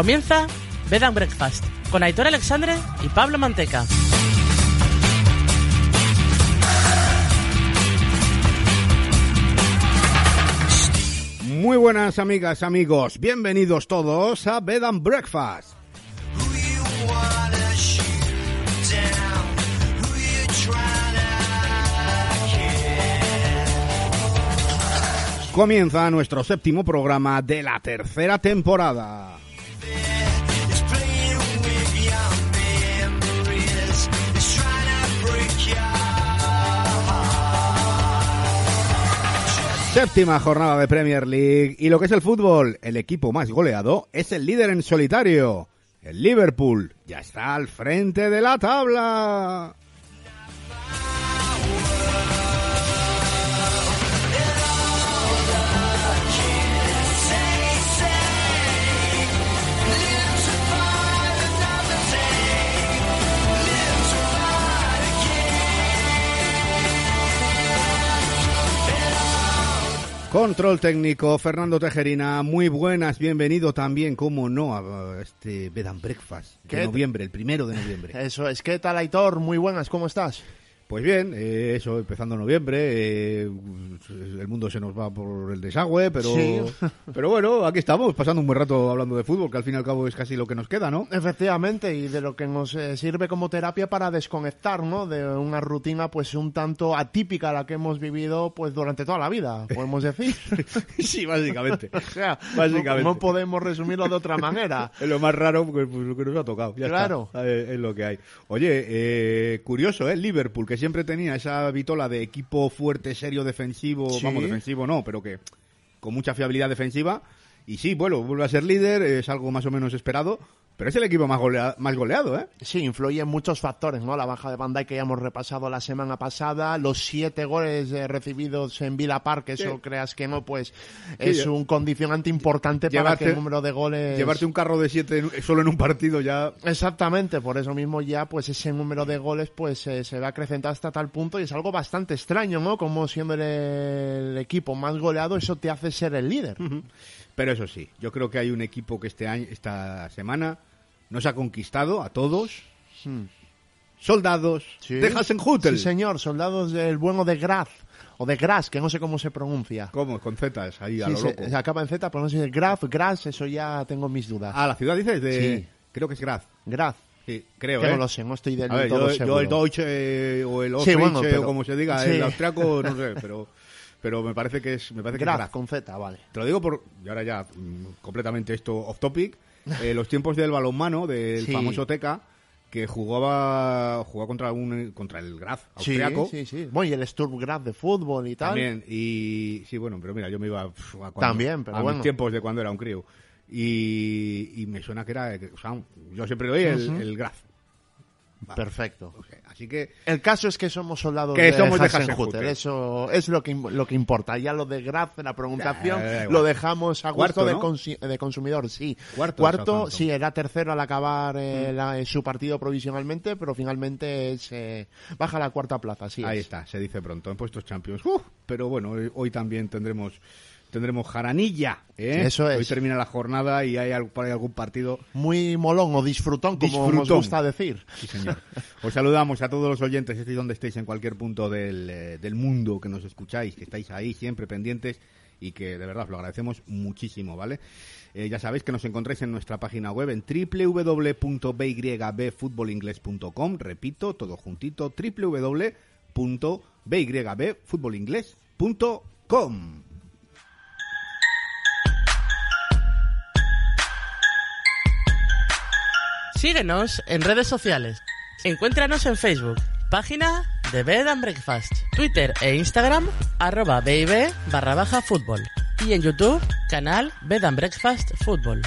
Comienza Bed and Breakfast con Aitor Alexandre y Pablo Manteca. Muy buenas amigas, amigos, bienvenidos todos a Bed and Breakfast. Comienza nuestro séptimo programa de la tercera temporada. Séptima jornada de Premier League y lo que es el fútbol, el equipo más goleado es el líder en solitario. El Liverpool ya está al frente de la tabla. Control técnico, Fernando Tejerina, muy buenas, bienvenido también, como no, a este Bed and Breakfast de noviembre, el primero de noviembre. Eso es. ¿Qué tal, Aitor? Muy buenas, ¿cómo estás? Pues bien, eh, eso, empezando noviembre, eh, el mundo se nos va por el desagüe, pero, Sí. pero bueno, aquí estamos, pasando un buen rato hablando de fútbol, que al fin y al cabo es casi lo que nos queda, ¿no? Efectivamente, y de lo que nos eh, sirve como terapia para desconectar, ¿no? De una rutina, pues, un tanto atípica a la que hemos vivido, pues, durante toda la vida, podemos decir. sí, básicamente. o sea, Básicamente. No, no podemos resumirlo de otra manera. Es lo más raro porque pues, lo que nos ha tocado. Ya Claro. está. Eh, es lo que hay. Oye, eh, curioso, ¿eh? Liverpool, que siempre tenía esa vitola de equipo fuerte, serio, defensivo. Sí. Vamos, defensivo no, pero que con mucha fiabilidad defensiva. Y sí, bueno, vuelve a ser líder, es algo más o menos esperado. Pero es el equipo más, golea- más goleado, ¿eh? Sí, influyen muchos factores, ¿no? La baja de Bandai que ya hemos repasado la semana pasada, los siete goles eh, recibidos en Villa Park, eso Sí. creas que no, pues es un condicionante importante para que el número de goles... Llevarte un carro de siete solo en un partido ya. Exactamente, por eso mismo ya pues ese número de goles pues eh, se va acrecentando hasta tal punto y es algo bastante extraño, ¿no? Como siendo el, el equipo más goleado eso te hace ser el líder. Pero eso sí, yo creo que hay un equipo que este año, esta semana nos ha conquistado a todos. Hmm. Soldados Sí. de Hasenhutel. Sí, señor, soldados del bueno de Graz o de Graz, que no sé cómo se pronuncia. ¿Cómo? Con zetas ahí a Sí, lo se, loco. se acaba en Z, pero no sé si es Graf, Graz, eso ya tengo mis dudas. Ah, la ciudad dices de... Sí. Creo que es Graz. Graz, Sí, creo, que ¿eh? no lo sé, no estoy del A ver, todo yo, seguro. yo el Deutsche eh, o el Sí, Austriche bueno, pero- o como se diga, sí. el austriaco, no sé, pero, pero me parece que es, me parece que es con Z, vale. Te lo digo por, y ahora ya mm, completamente esto off topic, eh, los tiempos del balonmano, del Sí. famoso Teca, que jugaba, jugaba contra un, contra el Graz austriaco. Sí, sí, sí. Bueno, y el Sturm Graz de fútbol y tal. También, y sí, bueno, pero mira, yo me iba a cuando- También, pero a mis bueno. tiempos de cuando era un crío. Y, y me suena que era, o sea, yo siempre el, Ujú. el Graz. Vale. Perfecto. Así que, El caso es que somos soldados Que de somos de Hasenhutel, Hasenhutel. Eso es lo que, lo que importa. Ya lo de la pronunciación, igual. lo dejamos a gusto Cuarto, de, ¿no? de consumidor, sí. Cuarto de. Mm. sí, era tercero al acabar eh, la- eh, su partido provisionalmente, pero finalmente es, eh, baja a la cuarta plaza, sí. ahí es. está, se dice pronto, en puestos champions. Uf, pero bueno, hoy, hoy también tendremos tendremos jaranilla. ¿eh? Eso es. Hoy termina la jornada y hay por ahí algún partido Muy molón o disfrutón, como nos Disfrutón. gusta decir. Sí, señor. Os saludamos a todos los oyentes, estéis donde estéis, en cualquier punto del, eh, del mundo que nos escucháis, que estáis ahí siempre pendientes y que de verdad os lo agradecemos muchísimo, ¿vale? Eh, ya sabéis que nos encontráis en nuestra página web en www.bybfutbolingles.com, repito, todo juntito, www.bybfutbolingles.com. Síguenos en redes sociales. Encuéntranos en Facebook, página de Bed and Breakfast, Twitter e Instagram, arroba BIB barra baja fútbol. Y en YouTube, canal Bed and Breakfast Fútbol.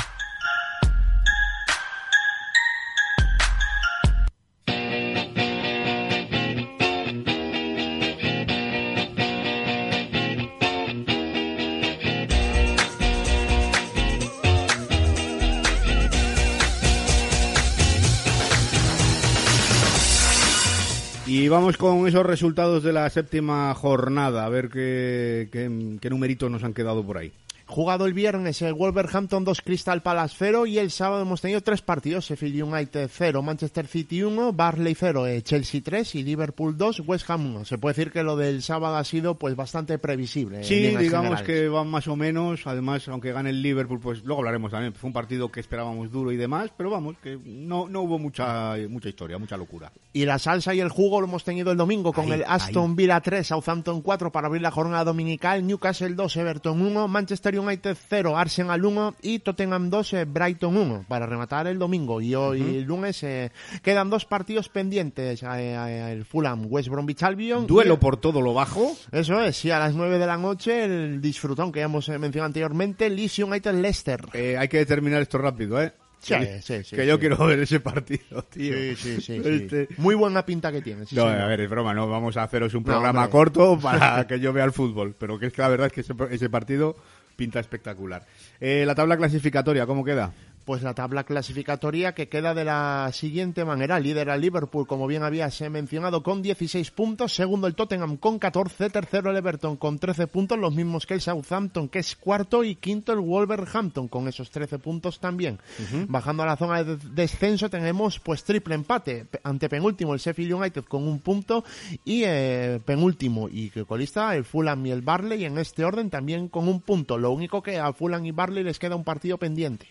Vamos con esos resultados de la séptima jornada, a ver qué, qué, qué numeritos nos han quedado por ahí. Jugado el viernes el Wolverhampton 2 Crystal Palace 0 y el sábado hemos tenido tres partidos, Sheffield United 0, Manchester City 1, Barley 0, eh, Chelsea 3 y Liverpool 2, West Ham 1. Se puede decir que lo del sábado ha sido pues bastante previsible. Sí, digamos generales. que van más o menos. Además, aunque gane el Liverpool, pues luego hablaremos también. Fue un partido que esperábamos duro y demás, pero vamos, que no, no hubo mucha, mucha historia, mucha locura. Y la salsa y el jugo lo hemos tenido el domingo con Ahí, el Aston ahí. Villa 3, Southampton 4 para abrir la jornada dominical, Newcastle 2, Everton 1, Manchester United 0, Arsenal 1 y Tottenham 2, eh, Brighton 1 para rematar el domingo. Y hoy lunes eh, quedan dos partidos pendientes, eh, eh, el Fulham, West Bromwich Albion. Duelo y- por todo lo bajo. Eso es, y a las 9 de la noche el disfrutón que ya hemos eh, mencionado anteriormente, Leeds United Leicester. Eh, hay que determinar esto rápido, ¿eh? Sí, que, sí, sí, que yo quiero ver ese partido, tío. Sí, sí, sí, sí. Este- Muy buena pinta que tiene. No, señor. a ver, es broma, no vamos a haceros un No, programa hombre. corto para que yo vea el fútbol, pero que es que la verdad es que ese, ese partido pinta espectacular. Eh, la tabla clasificatoria, ¿cómo queda? Pues la tabla clasificatoria que queda de la siguiente manera. Líder al Liverpool, como bien habías eh, mencionado, con 16 puntos. Segundo el Tottenham con 14. Tercero el Everton con 13 puntos, los mismos que el Southampton, que es cuarto. Y quinto el Wolverhampton con esos 13 puntos también. Bajando a la zona de descenso tenemos pues triple empate. Ante penúltimo el Sheffield United con un punto. Y eh, penúltimo y que colista el Fulham y el Barley en este orden también con un punto. Lo único que a Fulham y Barley les queda un partido pendiente.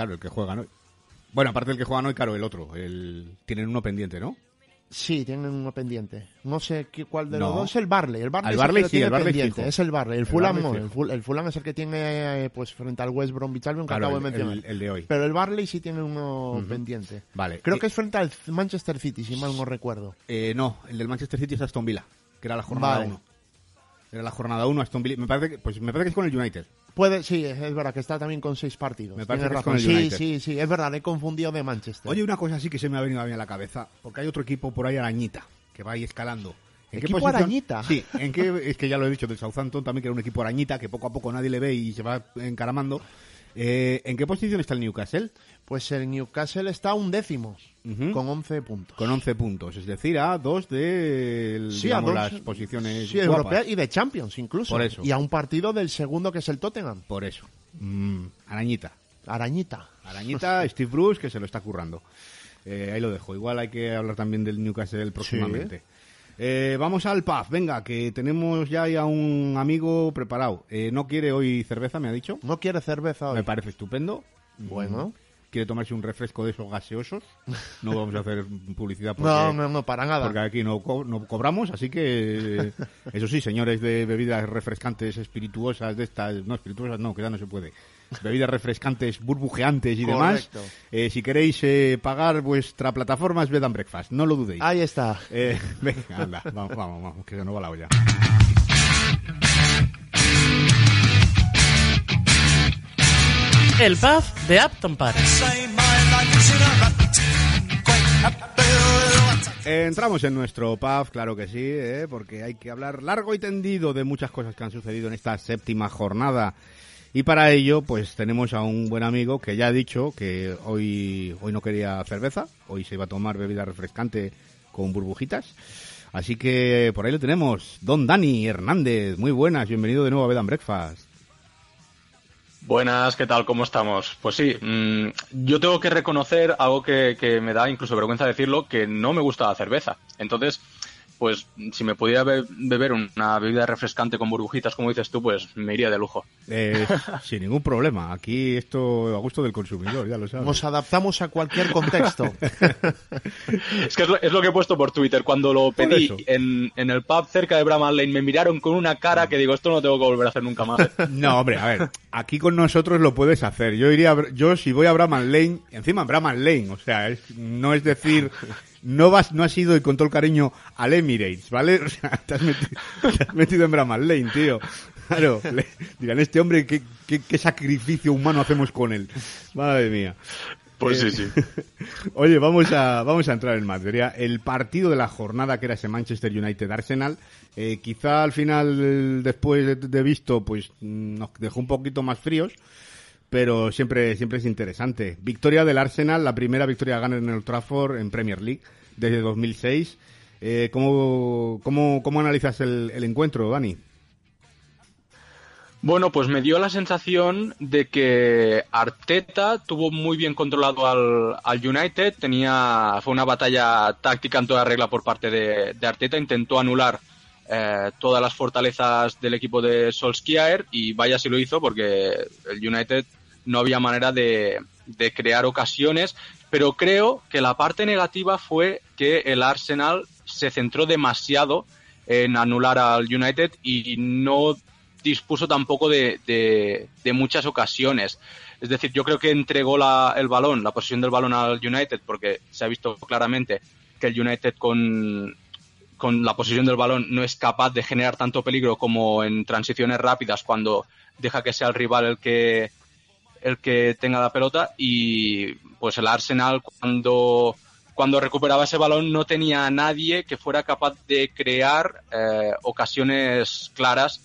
Claro, el que juegan hoy. Bueno, aparte del que juegan hoy, claro, el otro. El... Tienen uno pendiente, ¿no? Sí, tienen uno pendiente. No sé qué, cuál de No. los dos es el Barley. El Barley, es el Barley que sí, el Barley pendiente. Es el Barley. El El Fulham Barley no. El, Ful- el Fulham es el que tiene eh, pues frente al West Bromwich Albion que Claro, acabo de mencionar. el- de hoy. Pero el Barley sí tiene uno pendiente. Vale. Creo Y- que es frente al Manchester City, si mal no recuerdo. Eh, no, el del Manchester City es Aston Villa, que era la jornada Vale. 1. Era la jornada 1, Aston Villa. Me parece que, pues me parece que es con el United. Puede, sí, es verdad que está también con seis partidos. Me parece que es con razón. el Sí, United. sí, sí, es verdad, he confundido de Manchester. Oye, una cosa así que se me ha venido a mí a la cabeza, porque hay otro equipo por ahí arañita, que va ahí escalando. ¿En ¿Equipo arañita? Sí, en qué, es que ya lo he dicho del Southampton también, que era un equipo arañita, que poco a poco nadie le ve y se va encaramando. Eh, ¿En qué posición está el Newcastle? Pues el Newcastle está un décimo, con 11 puntos. Con 11 puntos, es decir, a dos de el- Sí, a digamos, dos- las posiciones Sí, europeas y de Champions incluso. Por eso. Y a un partido del segundo que es el Tottenham. Por eso. Mm, arañita. Arañita. Arañita, Steve Bruce, que se lo está currando. Eh, ahí lo dejo. Igual hay que hablar también del Newcastle próximamente. Eh, vamos al pub. Venga, que tenemos ya a un amigo preparado. Eh, no quiere hoy cerveza, me ha dicho. No quiere cerveza hoy. Me parece estupendo. Bueno. Quiere tomarse un refresco de esos gaseosos. No vamos a hacer publicidad porque, No, no, no, para nada. porque aquí no, co- no cobramos. Así que, eso sí, señores de bebidas refrescantes, espirituosas, de estas, no, espirituosas no, que ya no se puede. Bebidas refrescantes, burbujeantes y demás. Correcto. Eh, si queréis eh, pagar vuestra plataforma es Bed and Breakfast, no lo dudéis. Ahí está. Eh, venga, anda, vamos, vamos, vamos, que se nos va la olla. El pub de Upton Park. Entramos en nuestro pub, claro que sí, eh, porque hay que hablar largo y tendido de muchas cosas que han sucedido en esta séptima jornada. Y para ello, pues tenemos a un buen amigo que ya ha dicho que hoy, hoy no quería cerveza, hoy se iba a tomar bebida refrescante con burbujitas. Así que por ahí lo tenemos, Don Dani Hernández. Muy buenas, bienvenido de nuevo a Bed and Breakfast. Buenas, ¿qué tal? ¿Cómo estamos? Pues sí, mm, yo tengo que reconocer algo que, que me da incluso vergüenza decirlo, que no me gusta la cerveza. Entonces, pues si me pudiera be- beber una bebida refrescante con burbujitas, como dices tú, pues me iría de lujo. Eh, sin ningún problema, aquí esto a gusto del consumidor, ya lo sabes. Nos adaptamos a cualquier contexto. Es que es lo, es lo que he puesto por Twitter. Cuando lo pedí en, en el pub cerca de Bramall Lane, me miraron con una cara que digo, esto no lo tengo que volver a hacer nunca más. No, hombre, a ver, aquí con nosotros lo puedes hacer. Yo iría, yo si voy a Bramall Lane, encima Bramall Lane, o sea, es- no es decir, no vas, no has ido y con todo el cariño al Emirates, ¿vale? O sea, te has metido, te has metido en Bramall Lane, tío. Claro, le- dirán, este hombre, ¿qué, qué, qué sacrificio humano hacemos con él? Madre mía. Pues Eh, sí, sí. Oye, vamos a, vamos a entrar en materia. El partido de la jornada que era ese Manchester United Arsenal, eh, quizá al final, después de, de visto, pues mm, nos dejó un poquito más fríos, pero siempre, siempre es interesante. Victoria del Arsenal, la primera victoria gana en el Trafford en Premier League desde 2006. Eh, ¿cómo, cómo, ¿Cómo analizas el, encuentro, Dani? Bueno, pues me dio la sensación de que Arteta tuvo muy bien controlado al, United, tenía fue una batalla táctica en toda regla por parte de, Arteta, intentó anular eh, todas las fortalezas del equipo de Solskjaer y vaya si lo hizo porque el United no había manera de, de crear ocasiones, pero creo que la parte negativa fue que el Arsenal se centró demasiado en anular al United y no dispuso tampoco de, de, muchas ocasiones. Es decir, yo creo que entregó la, el balón, la posición del balón al United, porque se ha visto claramente que el United con, con la posición del balón no es capaz de generar tanto peligro como en transiciones rápidas cuando deja que sea el rival el que el que tenga la pelota y pues el Arsenal cuando cuando recuperaba ese balón no tenía a nadie que fuera capaz de crear eh, ocasiones claras.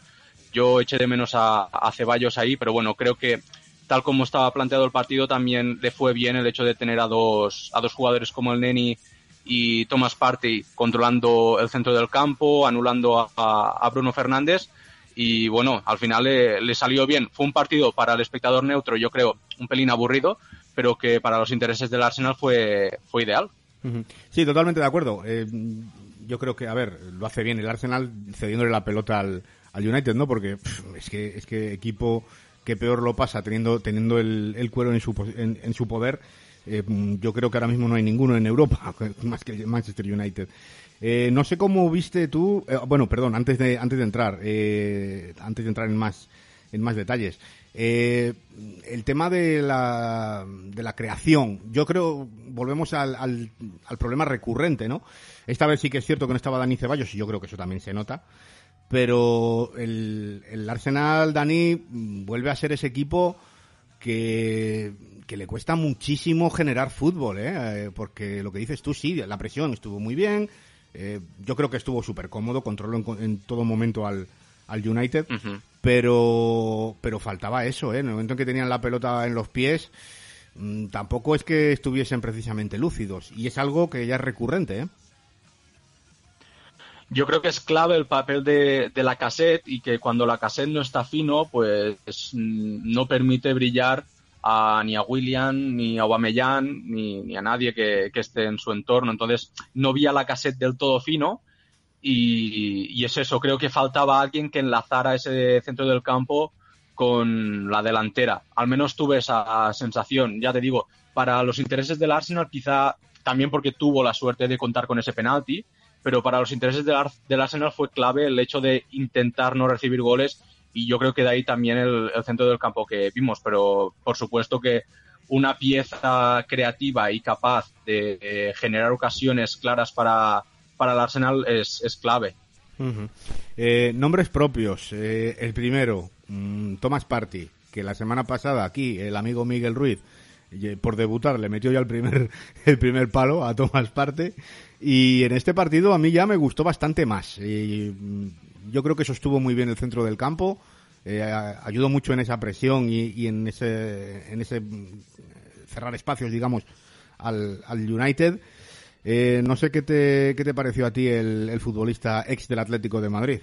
Yo eché de menos a, Ceballos ahí, pero bueno, creo que tal como estaba planteado el partido también le fue bien el hecho de tener a dos, a dos jugadores como el Neni y Thomas Partey controlando el centro del campo, anulando a, Bruno Fernández y bueno, al final le, salió bien. Fue un partido para el espectador neutro, yo creo, un pelín aburrido, pero que para los intereses del Arsenal fue, fue ideal. Sí, totalmente de acuerdo. Eh, yo creo que, a ver, lo hace bien el Arsenal cediéndole la pelota al, al United, ¿no? Porque es que es que equipo que peor lo pasa teniendo teniendo el, cuero en su en, su poder. Eh, yo creo que ahora mismo no hay ninguno en Europa más que el Manchester United. Eh, no sé cómo viste tú, eh, bueno, perdón, antes de antes de entrar, antes de entrar en más en más detalles, el tema de la de la creación, yo creo volvemos al, al, al problema recurrente, ¿no? Esta vez sí que es cierto que no estaba Dani Ceballos y yo creo que eso también se nota pero el, el Arsenal, Dani, vuelve a ser ese equipo que, que le cuesta muchísimo generar fútbol, ¿eh? ¿eh? porque lo que dices tú, sí, la presión estuvo muy bien, eh, yo creo que estuvo súper cómodo, controló en, todo momento al, al United, pero, pero faltaba eso, ¿eh? en el momento en que tenían la pelota en los pies, mm, tampoco es que estuviesen precisamente lúcidos, y es algo que ya es recurrente, ¿eh? yo creo que es clave el papel de, la cassette y que cuando la cassette no está fino, pues mm, no permite brillar a, ni a William, ni a Aubameyang, ni, a nadie que, esté en su entorno. Entonces, no vi a la cassette del todo fino y, es eso, creo que faltaba alguien que enlazara ese centro del campo con la delantera. Al menos tuve esa sensación, ya te digo, para los intereses del Arsenal quizá también porque tuvo la suerte de contar con ese penalti, pero para los intereses del, Arsenal fue clave el hecho de intentar no recibir goles y yo creo que de ahí también el, centro del campo que vimos, pero por supuesto que una pieza creativa y capaz de generar ocasiones claras para, para el Arsenal es, es clave. Eh, nombres propios. Eh, el primero, mm, Thomas Party, que la semana pasada aquí el amigo Miguel Ruiz, eh, por debutar, le metió ya el primer, el primer palo a Thomas Party. Y en este partido a mí ya me gustó bastante más. Mm, yo creo que eso estuvo muy bien el centro del campo. Eh, ayudó mucho en esa presión y, en ese, en ese mm, cerrar espacios, digamos, al, al United. Eh, no sé qué te, qué te pareció a ti el, el futbolista ex del Atlético de Madrid.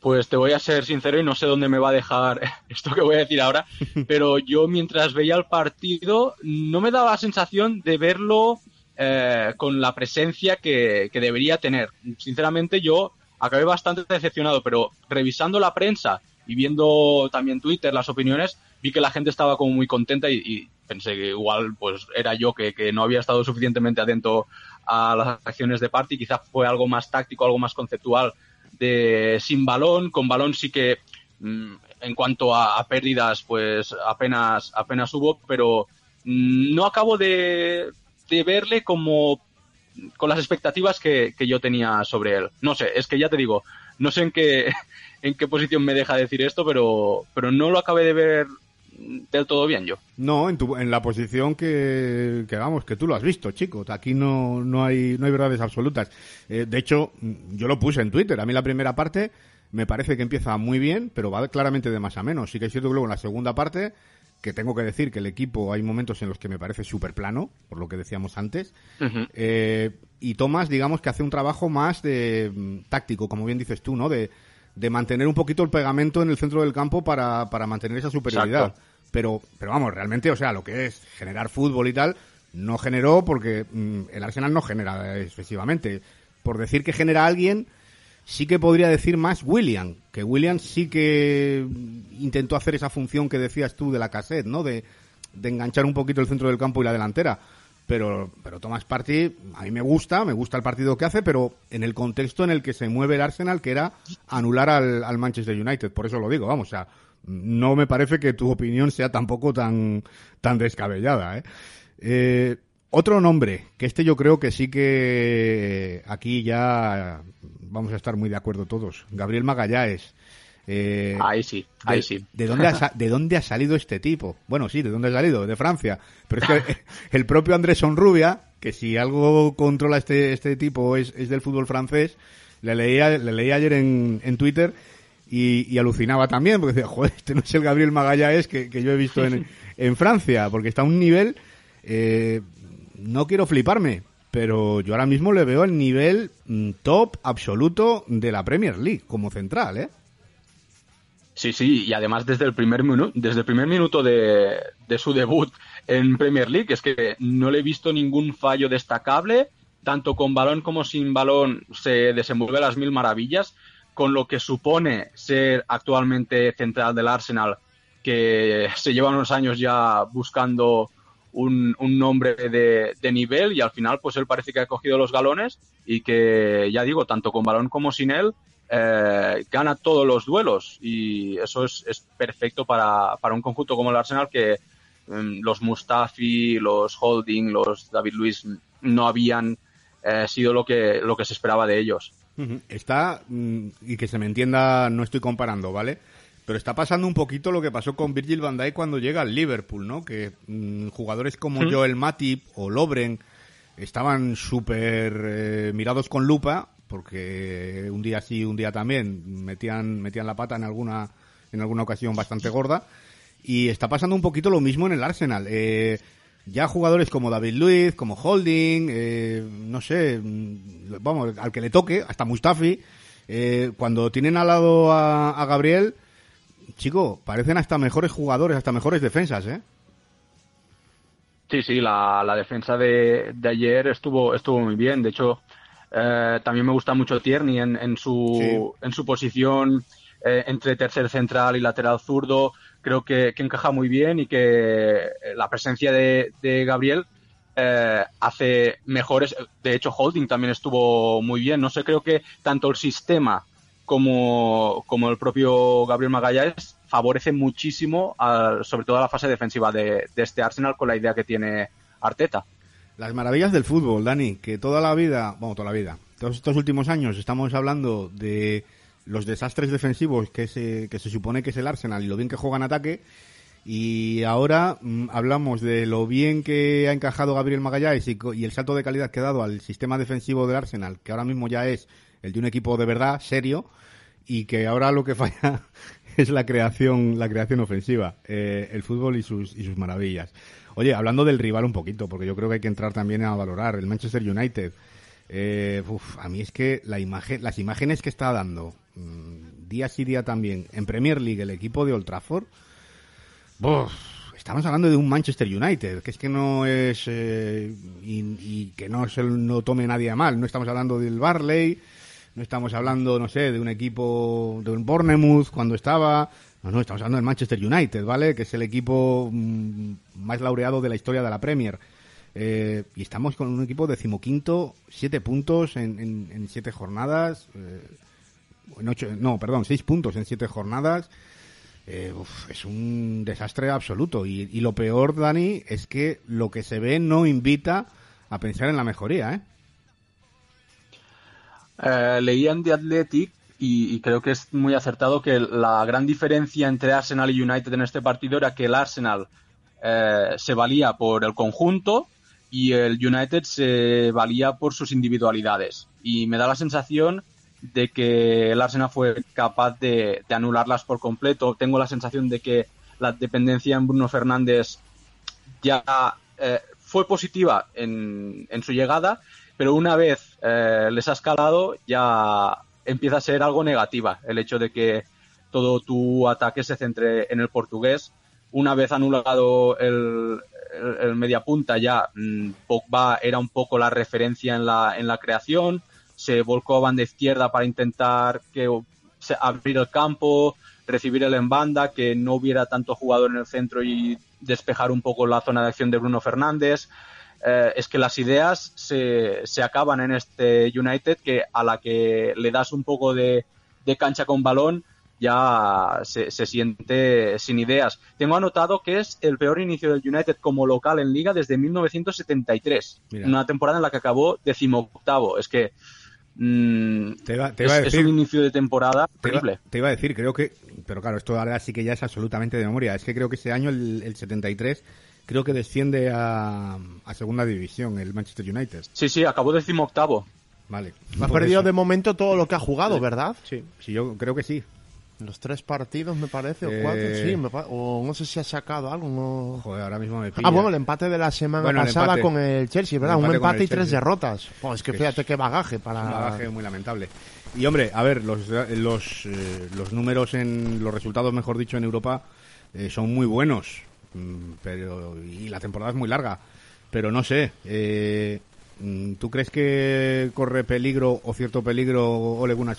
Pues te voy a ser sincero y no sé dónde me va a dejar esto que voy a decir ahora, pero yo mientras veía el partido no me daba la sensación de verlo eh, con la presencia que, debería tener. Sinceramente, yo acabé bastante decepcionado, pero revisando la prensa y viendo también Twitter, las opiniones, vi que la gente estaba como muy contenta y, pensé que igual pues era yo que, no había estado suficientemente atento a las acciones de Party, quizás fue algo más táctico, algo más conceptual de sin balón, con balón sí que mm, en cuanto a, pérdidas pues apenas apenas hubo, pero mm, no acabo de, de verle como con las expectativas que, yo tenía sobre él. No sé, es que ya te digo, no sé en qué, en qué posición me deja decir esto, pero, pero no lo acabé de ver del todo bien yo. No, en, tu, en la posición que, que, vamos, que tú lo has visto, chico. Aquí no, no, hay, no hay verdades absolutas. Eh, de hecho, yo lo puse en Twitter. A mí la primera parte me parece que empieza muy bien, pero va claramente de más a menos. Sí que es cierto que luego en la segunda parte que tengo que decir que el equipo hay momentos en los que me parece súper plano, por lo que decíamos antes. Eh, y Tomás, digamos que hace un trabajo más de mm, táctico, como bien dices tú, ¿no? De, de mantener un poquito el pegamento en el centro del campo para, para mantener esa superioridad. Pero, pero vamos, realmente, o sea, lo que es generar fútbol y tal, no generó porque mm, el Arsenal no genera excesivamente. Por decir que genera alguien, sí que podría decir más William, que William sí que intentó hacer esa función que decías tú de la cassette, ¿no? De, enganchar un poquito el centro del campo y la delantera. Pero, pero Thomas Partey, a mí me gusta, me gusta el partido que hace, pero en el contexto en el que se mueve el Arsenal, que era anular al, al Manchester United. Por eso lo digo, vamos, o sea, no me parece que tu opinión sea tampoco tan, tan descabellada, ¿eh? Eh, otro nombre, que este yo creo que sí que aquí ya vamos a estar muy de acuerdo todos. Gabriel Magallanes. Eh, ahí sí, ahí de, sí. ¿de dónde, ha, ¿De dónde ha salido este tipo? Bueno, sí, ¿de dónde ha salido? De Francia. Pero es que el propio Andrés Sonrubia, que si algo controla este, este tipo es, es del fútbol francés, le leía, le leí ayer en, en Twitter y, y, alucinaba también, porque decía, joder, este no es el Gabriel Magallanes que, que yo he visto en, en Francia, porque está a un nivel eh, no quiero fliparme, pero yo ahora mismo le veo el nivel mm, top absoluto de la Premier League como central, ¿eh? Sí, sí, y además desde el primer minuto, desde el primer minuto de, de, su debut en Premier League, es que no le he visto ningún fallo destacable, tanto con balón como sin balón se desenvuelve a las mil maravillas, con lo que supone ser actualmente central del Arsenal, que se lleva unos años ya buscando un, un nombre de, nivel y al final pues él parece que ha cogido los galones y que ya digo, tanto con balón como sin él, eh, gana todos los duelos y eso es, perfecto para, para, un conjunto como el Arsenal que um, los Mustafi, los Holding, los David Luis no habían eh, sido lo que, lo que se esperaba de ellos. Está, mm, y que se me entienda, no estoy comparando, ¿vale? Pero está pasando un poquito lo que pasó con Virgil van Dijk cuando llega al Liverpool, ¿no? Que mmm, jugadores como ¿Sí? Joel Matip o Lobren estaban súper eh, mirados con lupa porque un día sí, un día también metían metían la pata en alguna en alguna ocasión bastante gorda y está pasando un poquito lo mismo en el Arsenal. Eh, ya jugadores como David Luiz, como Holding, eh, no sé, vamos, al que le toque, hasta Mustafi, eh, cuando tienen al lado a, a Gabriel, chico, parecen hasta mejores jugadores, hasta mejores defensas, ¿eh? Sí, sí, la, la defensa de, de, ayer estuvo, estuvo muy bien. De hecho, eh, también me gusta mucho Tierney en, en su, sí. en su posición eh, entre tercer central y lateral zurdo. Creo que, que, encaja muy bien y que la presencia de, de Gabriel eh, hace mejores. De hecho, Holding también estuvo muy bien. No sé, creo que tanto el sistema como, como el propio Gabriel Magallanes favorece muchísimo a, sobre todo a la fase defensiva de, este Arsenal con la idea que tiene Arteta. Las maravillas del fútbol, Dani, que toda la vida, bueno, toda la vida, todos estos últimos años estamos hablando de los desastres defensivos que se, que se supone que es el Arsenal y lo bien que juega en ataque. Y ahora mmm, hablamos de lo bien que ha encajado Gabriel Magallanes y, y el salto de calidad que ha dado al sistema defensivo del Arsenal, que ahora mismo ya es el de un equipo de verdad, serio, y que ahora lo que falla es la creación, la creación ofensiva, eh, el fútbol y sus, y sus maravillas. Oye, hablando del rival un poquito, porque yo creo que hay que entrar también a valorar el Manchester United. Eh, uf, a mí es que la imagen, las imágenes que está dando mmm, día sí día también en Premier League el equipo de Old Trafford, uf, estamos hablando de un Manchester United, que es que no es eh, y, que no se no tome nadie a mal, no estamos hablando del Barley, no estamos hablando, no sé, de un equipo, de un Bournemouth cuando estaba, no, no, estamos hablando del Manchester United, ¿vale? Que es el equipo mmm, más laureado de la historia de la Premier. Eh, y estamos con un equipo decimoquinto, siete puntos en, en, siete jornadas, eh, no, perdón, seis puntos en siete jornadas. Eh, es un desastre absoluto. Y, lo peor, Dani, es que lo que se ve no invita a pensar en la mejoría, ¿eh? Eh, leían The Athletic y, creo que es muy acertado que la gran diferencia entre Arsenal y United en este partido era que el Arsenal eh, se valía por el conjunto y el United se valía por sus individualidades. Y me da la sensación de que el Arsenal fue capaz de, de anularlas por completo. Tengo la sensación de que la dependencia en Bruno Fernández ya eh, fue positiva en, en, su llegada, pero una vez eh, les ha escalado ya empieza a ser algo negativa el hecho de que todo tu ataque se centre en el portugués. Una vez anulado el, el, mediapunta ya, mm, Pogba era un poco la referencia en la, en la creación, se volcó a banda izquierda para intentar que abrir el campo, recibir el en banda, que no hubiera tanto jugador en el centro y despejar un poco la zona de acción de Bruno Fernández. Eh, es que las ideas se, se, acaban en este United que a la que le das un poco de, de cancha con balón ya se, se, siente sin ideas. Tengo anotado que es el peor inicio del United como local en liga desde 1973, una temporada en la que acabó decimoctavo. Es que mm, te iba, te iba es, a decir, es, un inicio de temporada terrible. Te iba, a decir, creo que, pero claro, esto ahora sí que ya es absolutamente de memoria. Es que creo que ese año, el, el 73, creo que desciende a, a, segunda división el Manchester United. Sí, sí, acabó decimoctavo. Vale. Ha perdido eso. de momento todo lo que ha jugado, sí. ¿verdad? Sí, sí, yo creo que sí. Los tres partidos, me parece, o cuatro, Eh. sí, me pa- o no sé si ha sacado algo. No... Joder, ahora mismo me pilla. Ah, bueno, el empate de la semana Bueno, pasada empate. con el Chelsea, ¿verdad? Un empate y tres derrotas. Pues es que Que fíjate qué bagaje para... Un bagaje muy lamentable. Y hombre, a ver, los, los, eh, los números en los resultados, mejor dicho, en Europa eh, son muy buenos, pero y la temporada es muy larga. Pero no sé, eh, mm, ¿tú crees que corre peligro o cierto peligro Ole Gunnar?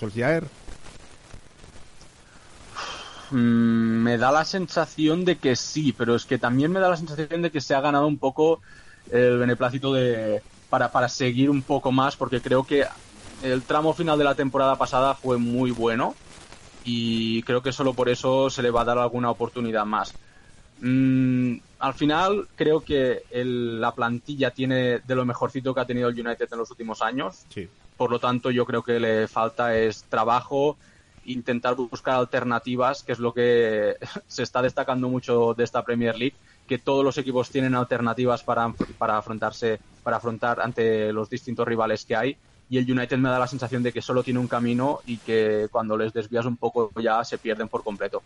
Mm, me da la sensación de que sí, pero es que también me da la sensación de que se ha ganado un poco el beneplácito de para, para seguir un poco más, porque creo que el tramo final de la temporada pasada fue muy bueno y creo que solo por eso se le va a dar alguna oportunidad más. Mm, al final creo que el- la plantilla tiene de lo mejorcito que ha tenido el United en los últimos años. Sí. Por lo tanto, yo creo que le falta es trabajo, intentar buscar alternativas, que es lo que se está destacando mucho de esta Premier League, que todos los equipos tienen alternativas para, para afrontarse, para afrontar ante los distintos rivales que hay. Y el United me da la sensación de que solo tiene un camino y que cuando les desvías un poco ya se pierden por completo.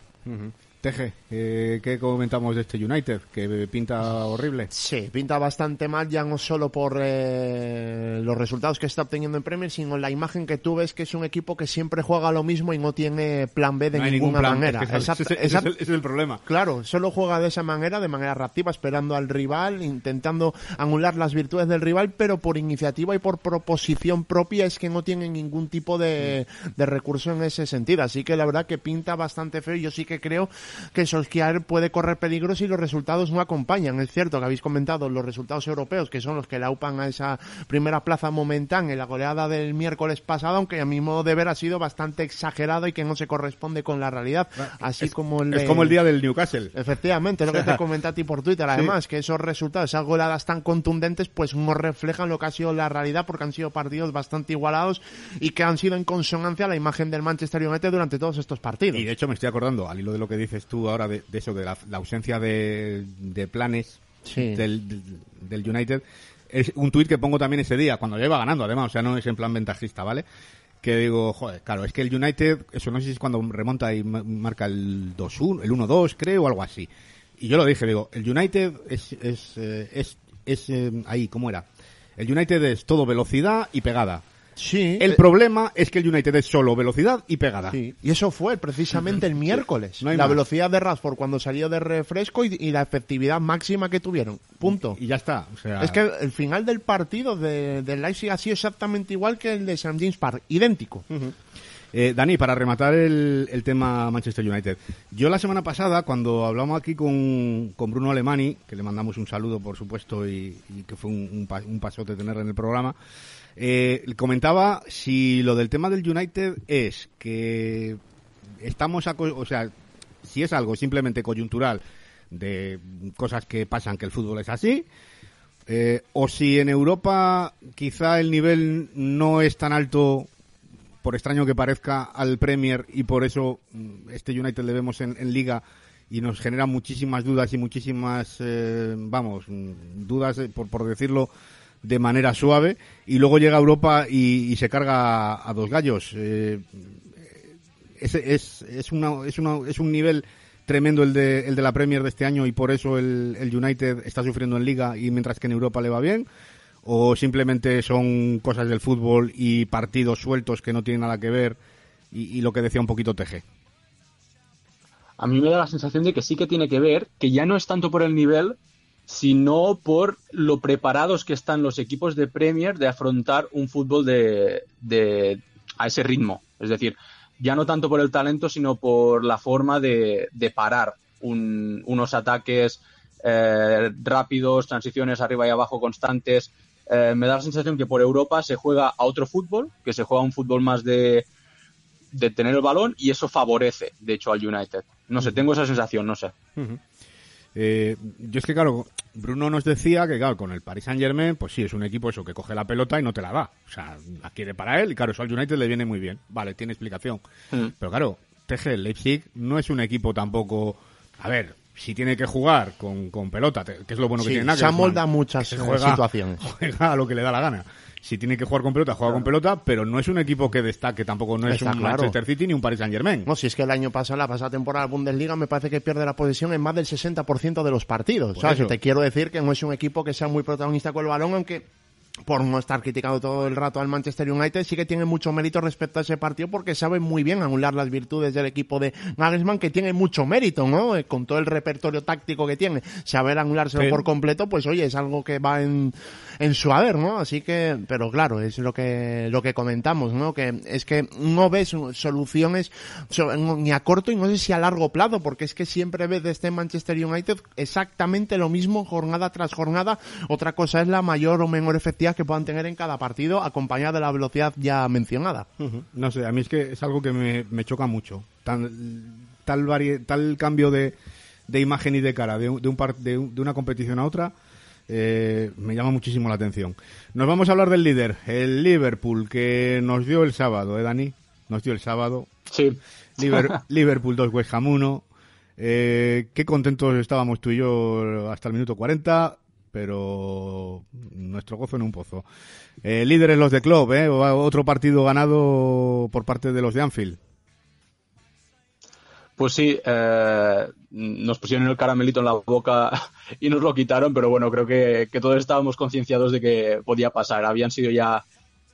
Teje, eh, ¿qué comentamos de este United? Que pinta horrible. Sí, pinta bastante mal ya no solo por eh, los resultados que está obteniendo en Premier, sino la imagen que tú ves que es un equipo que siempre juega lo mismo y no tiene plan B de no ninguna plan. manera. Es que ese- Exacto- ese- ese exacto- es el- ese es el problema. Claro, solo juega de esa manera, de manera reactiva, esperando al rival, intentando anular las virtudes del rival, pero por iniciativa y por proposición propia es que no tiene ningún tipo de, de recurso en ese sentido. Así que la verdad que pinta bastante feo y yo sí que creo que Solskjaer puede correr peligro si los resultados no acompañan. Es cierto que habéis comentado los resultados europeos, que son los que le aupan a esa primera plaza momentánea en la goleada del miércoles pasado, aunque a mi modo de ver ha sido bastante exagerado y que no se corresponde con la realidad. Así como el Es como el día del Newcastle. Efectivamente, lo que te comenté a ti por Twitter, además, que esos resultados, esas goleadas tan contundentes, pues no reflejan lo que ha sido la realidad, porque han sido partidos bastante igualados y que han sido en consonancia a la imagen del Manchester United durante todos estos partidos. Y de hecho me estoy acordando, al hilo de lo que dices tú ahora, de, de eso, de la, la ausencia de, de planes Sí. del, del, United, es un tuit que pongo también ese día, cuando iba ganando, además, o sea, no es en plan ventajista, ¿vale? Que digo, joder, claro, es que el United, eso no sé si es cuando remonta y ma- marca el 2-1, el 1-2, creo, o algo así. Y yo lo dije, digo, el United es, es, eh, es, es eh, ahí, ¿cómo era? El United es todo velocidad y pegada. Sí, El eh, problema es que el United es solo velocidad y pegada. sí. Y eso fue precisamente el miércoles. No la más. velocidad de Rashford cuando salió de refresco y, y la efectividad máxima que tuvieron. Punto. Y ya está. O sea, Es que el final del partido de, del Leipzig ha sido exactamente igual que el de St. James Park, idéntico. Eh, Dani, para rematar el, el tema Manchester United. Yo la semana pasada, cuando hablamos aquí con, con Bruno Alemani, que le mandamos un saludo, por supuesto, y, y que fue un, un, un pasote tenerle en el programa, eh, comentaba si lo del tema del United es que estamos, aco- o sea, si es algo simplemente coyuntural de cosas que pasan, que el fútbol es así, eh, o si en Europa quizá el nivel no es tan alto por extraño que parezca, al Premier y por eso mm, este United le vemos en, en Liga y nos genera muchísimas dudas y muchísimas, eh, vamos, mm, dudas, eh, por, por decirlo de manera suave, y luego llega a Europa y, y se carga a, dos gallos. Eh, es, es, es, es, es un nivel tremendo el de, el de la Premier de este año y por eso el, el United está sufriendo en Liga y mientras que en Europa le va bien o simplemente son cosas del fútbol y partidos sueltos que no tienen nada que ver y, lo que decía un poquito TG. A mí me da la sensación de que sí que tiene que ver, que ya no es tanto por el nivel, sino por lo preparados que están los equipos de Premier de afrontar un fútbol de, de a ese ritmo. Es decir, ya no tanto por el talento, sino por la forma de, de parar unos ataques eh, rápidos, transiciones arriba y abajo constantes. Eh, me da la sensación que por Europa se juega a otro fútbol, que se juega un fútbol más de, de tener el balón y eso favorece, de hecho, al United. No sé, tengo esa sensación, no sé. Eh, yo es que, claro, Bruno nos decía que, claro, con el Paris Saint Germain, pues sí, es un equipo eso que coge la pelota y no te la da. O sea, la quiere para él y, claro, eso al United le viene muy bien. Vale, tiene explicación. Mm. Pero, claro, TG Leipzig no es un equipo tampoco. A ver, si tiene que jugar con, con pelota, que es lo bueno que tiene nada. Se amolda muchas eh, situaciones. Juega a lo que le da la gana si tiene que jugar con pelota, juega con pelota, pero no es un equipo que destaque, tampoco no es un Manchester City ni un Paris Saint Germain. No, si es que el año pasado, la pasada temporada de Bundesliga, me parece que pierde la posesión en más del 60% de los partidos. O sea, te quiero decir que no es un equipo que sea muy protagonista con el balón, aunque por no estar criticando todo el rato al Manchester United, sí que tiene mucho mérito respecto a ese partido porque sabe muy bien anular las virtudes del equipo de Nagelsmann, que tiene mucho mérito, ¿no? Eh, con todo el repertorio táctico que tiene, saber anulárselo por completo, pues oye, es algo que va en, en su haber, ¿no? Así que, pero claro, es lo que, lo que comentamos, ¿no? Que es que no ves soluciones ni a corto y no sé si a largo plazo, porque es que siempre ves de este Manchester United exactamente lo mismo jornada tras jornada. Otra cosa es la mayor o menor efectividad que puedan tener en cada partido, acompañada de la velocidad ya mencionada. No sé, a mí es que es algo que me, choca mucho. Tan, tal, tal cambio de, de imagen y de cara de, un de, de una competición a otra eh, me llama muchísimo la atención. Nos vamos a hablar del líder, el Liverpool, que nos dio el sábado, ¿eh, Dani? Nos dio el sábado. Sí. Liverpool 2, West Ham 1. Eh, qué contentos estábamos tú y yo hasta el minuto 40, pero nuestro gozo en un pozo. Eh, líderes los de Club, ¿eh? Otro partido ganado por parte de los de Anfield. Pues sí, eh, nos pusieron el caramelito en la boca y nos lo quitaron, pero bueno, creo que, todos estábamos concienciados de que podía pasar. Habían sido ya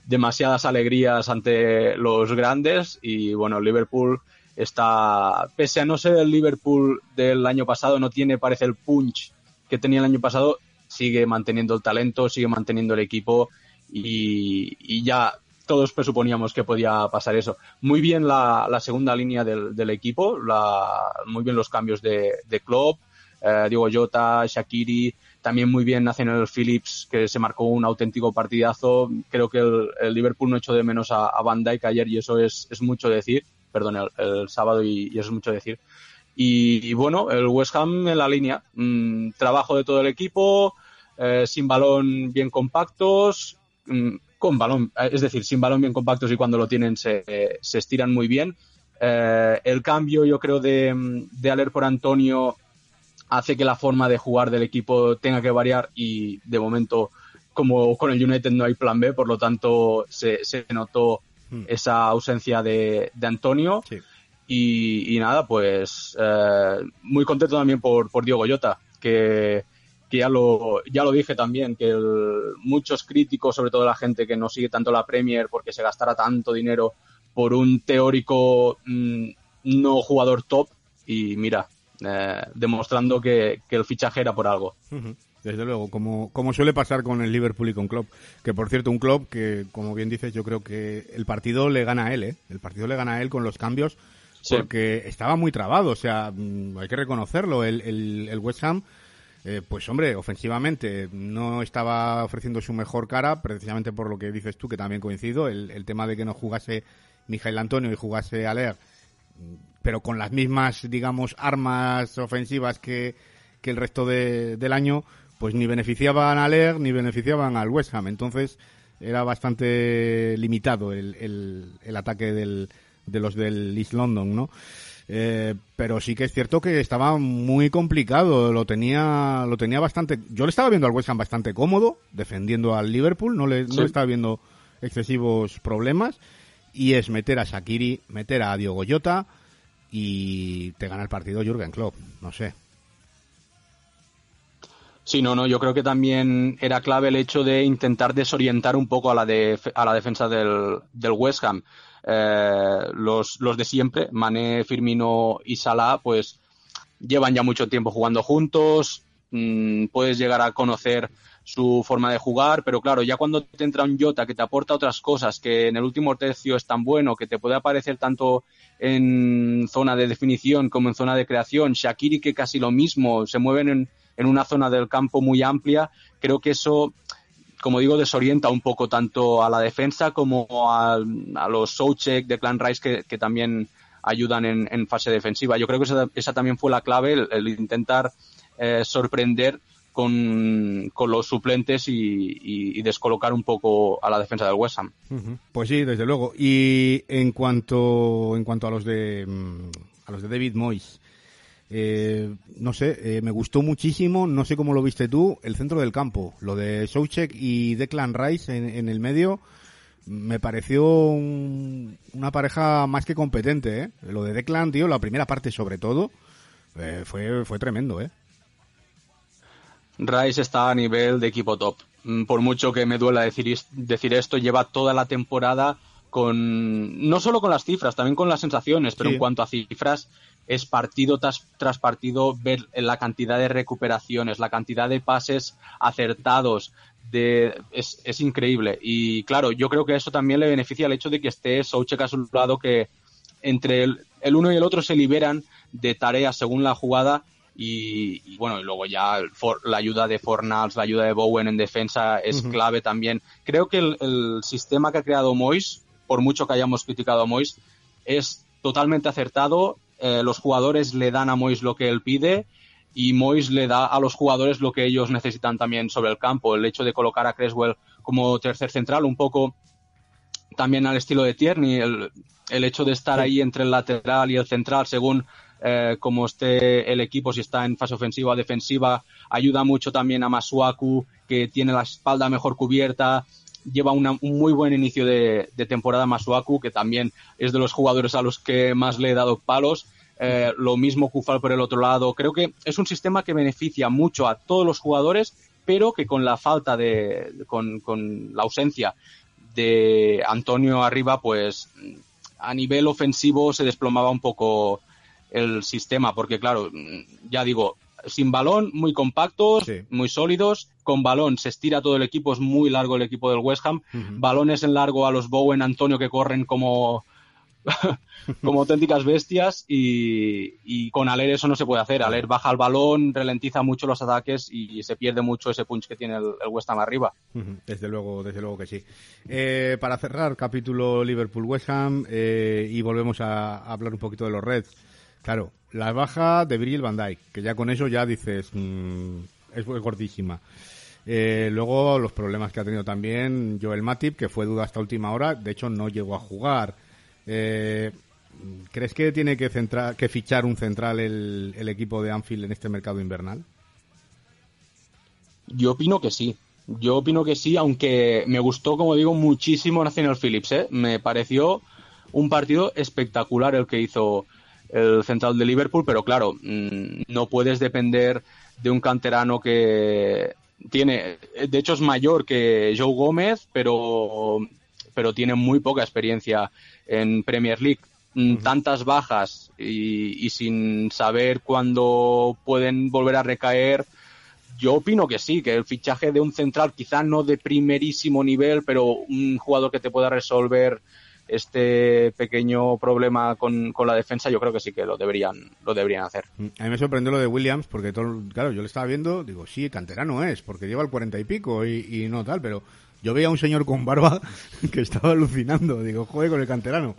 demasiadas alegrías ante los grandes y bueno, Liverpool está, pese a no ser el Liverpool del año pasado, no tiene, parece, el punch que tenía el año pasado, sigue manteniendo el talento, sigue manteniendo el equipo y, ya todos presuponíamos que podía pasar eso. Muy bien la, segunda línea del, equipo, muy bien los cambios de, de club, eh, Diego Jota, Shakiri, también muy bien Nathaniel Phillips, que se marcó un auténtico partidazo. Creo que el, Liverpool no echó de menos a, Van Dijk ayer y eso es, mucho decir, perdón, el, sábado y, eso es mucho decir. Y, bueno, el West Ham en la línea, mm, trabajo de todo el equipo, eh, sin balón bien compactos, mm, con balón, eh, es decir, sin balón bien compactos y cuando lo tienen se, se estiran muy bien. Eh, el cambio, yo creo, de, de Aler por Antonio hace que la forma de jugar del equipo tenga que variar y de momento, como con el United no hay plan B, por lo tanto se, se notó hmm. esa ausencia de, de Antonio. Y, y, nada, pues eh, muy contento también por, por Diego Llota, que que ya lo, ya lo dije también, que muchos críticos, sobre todo la gente que no sigue tanto la Premier porque se gastara tanto dinero por un teórico mm, no jugador top y mira, eh, demostrando que, el fichaje era por algo. Desde luego, como, como suele pasar con el Liverpool y con Klopp, que por cierto un Klopp que, como bien dices, yo creo que el partido le gana a él, ¿eh? el partido le gana a él con los cambios, porque estaba muy trabado, o sea, mm, hay que reconocerlo, el, el, el West Ham eh, pues hombre, ofensivamente no estaba ofreciendo su mejor cara, precisamente por lo que dices tú, que también coincido, el, tema de que no jugase Mijail Antonio y jugase Aler, pero con las mismas, digamos, armas ofensivas que, el resto del año, pues ni beneficiaban a Aler ni beneficiaban al West Ham. Entonces era bastante limitado el, el, ataque del, de los del East London, ¿no? Eh, pero sí que es cierto que estaba muy complicado, lo tenía, lo tenía bastante. Yo le estaba viendo al West Ham bastante cómodo, defendiendo al Liverpool, no le, no estaba viendo excesivos problemas. Y es meter a Shakiri, meter a Diogo Jota y te gana el partido Jürgen Klopp, no sé. Sí, no, no, yo creo que también era clave el hecho de intentar desorientar un poco a la, de, a la defensa del, del West Ham. Eh, los, los de siempre, Mané, Firmino y Salah, pues llevan ya mucho tiempo jugando juntos, mm, puedes llegar a conocer su forma de jugar, pero claro, ya cuando te entra un Jota que te aporta otras cosas, que en el último tercio es tan bueno, que te puede aparecer tanto en zona de definición como en zona de creación, Shakiri que casi lo mismo, se mueven en, en una zona del campo muy amplia, creo que eso como digo, desorienta un poco tanto a la defensa como a, los Soucek de Clan Rice que, también ayudan en, fase defensiva. Yo creo que esa, también fue la clave, el, intentar eh, sorprender con, los suplentes y, descolocar un poco a la defensa del West Ham. Pues sí, desde luego. Y en cuanto, en cuanto a los de mm, a los de David Moyes, eh, no sé, eh, me gustó muchísimo, no sé cómo lo viste tú, el centro del campo, lo de Soucek y Declan Rice en, el medio, me pareció una pareja más que competente, ¿eh? Lo de Declan, tío, la primera parte sobre todo, eh, fue, fue tremendo, ¿eh? Rice está a nivel de equipo top. Mm, por mucho que me duela decir, decir esto, lleva toda la temporada con, no solo con las cifras, también con las sensaciones, pero en cuanto a cifras, es partido tras, partido ver la cantidad de recuperaciones, la cantidad de pases acertados, de, es, es, increíble. Y claro, yo creo que eso también le beneficia el hecho de que esté Souchek a su lado, que entre el, uno y el otro se liberan de tareas según la jugada. Y, bueno, y luego ya la ayuda de Fornals, la ayuda de Bowen en defensa es clave también. Creo que el, el, sistema que ha creado Mois, por mucho que hayamos criticado a Mois, es totalmente acertado eh, los jugadores le dan a Mois lo que él pide y Mois le da a los jugadores lo que ellos necesitan también sobre el campo. El hecho de colocar a Creswell como tercer central, un poco también al estilo de Tierney, el, el hecho de estar ahí entre el lateral y el central, según eh, como esté el equipo, si está en fase ofensiva o defensiva, ayuda mucho también a Masuaku, que tiene la espalda mejor cubierta, lleva un muy buen inicio de, temporada Masuaku, que también es de los jugadores a los que más le he dado palos. Eh, lo mismo Kufal por el otro lado. Creo que es un sistema que beneficia mucho a todos los jugadores, pero que con la falta de, con, con la ausencia de Antonio arriba, pues a nivel ofensivo se desplomaba un poco el sistema, porque claro, ya digo, sin balón, muy compactos, muy sólidos. Con balón se estira todo el equipo, es muy largo el equipo del West Ham. Balones en largo a los Bowen, Antonio que corren como, como auténticas bestias y, con Aler eso no se puede hacer. Aler baja el balón, ralentiza mucho los ataques y se pierde mucho ese punch que tiene el, West Ham arriba. Desde luego, desde luego que sí. Eh, para cerrar, capítulo Liverpool-West Ham eh, y volvemos a hablar un poquito de los Reds. Claro, la baja de Virgil van Dijk, que ya con eso ya dices, mm, es gordísima. Eh, luego los problemas que ha tenido también Joel Matip, que fue duda hasta última hora, de hecho no llegó a jugar. Eh, ¿Crees que tiene que, que fichar un central el, el, equipo de Anfield en este mercado invernal? Yo opino que sí. Yo opino que sí, aunque me gustó, como digo, muchísimo Nathaniel Phillips. ¿eh? Me pareció un partido espectacular el que hizo el central de Liverpool, pero claro, mm, no puedes depender de un canterano que tiene, de hecho es mayor que Joe Gómez, pero, pero tiene muy poca experiencia en Premier League. Mm, tantas bajas y, y sin saber cuándo pueden volver a recaer, yo opino que sí, que el fichaje de un central, quizá no de primerísimo nivel, pero un jugador que te pueda resolver este pequeño problema con, la defensa, yo creo que sí que lo deberían, lo deberían hacer. A mí me sorprendió lo de Williams, porque todo, claro, yo le estaba viendo, digo, sí, canterano es, porque lleva el cuarenta y pico y, no tal, pero yo veía un señor con barba que estaba alucinando, digo, joder, con el canterano.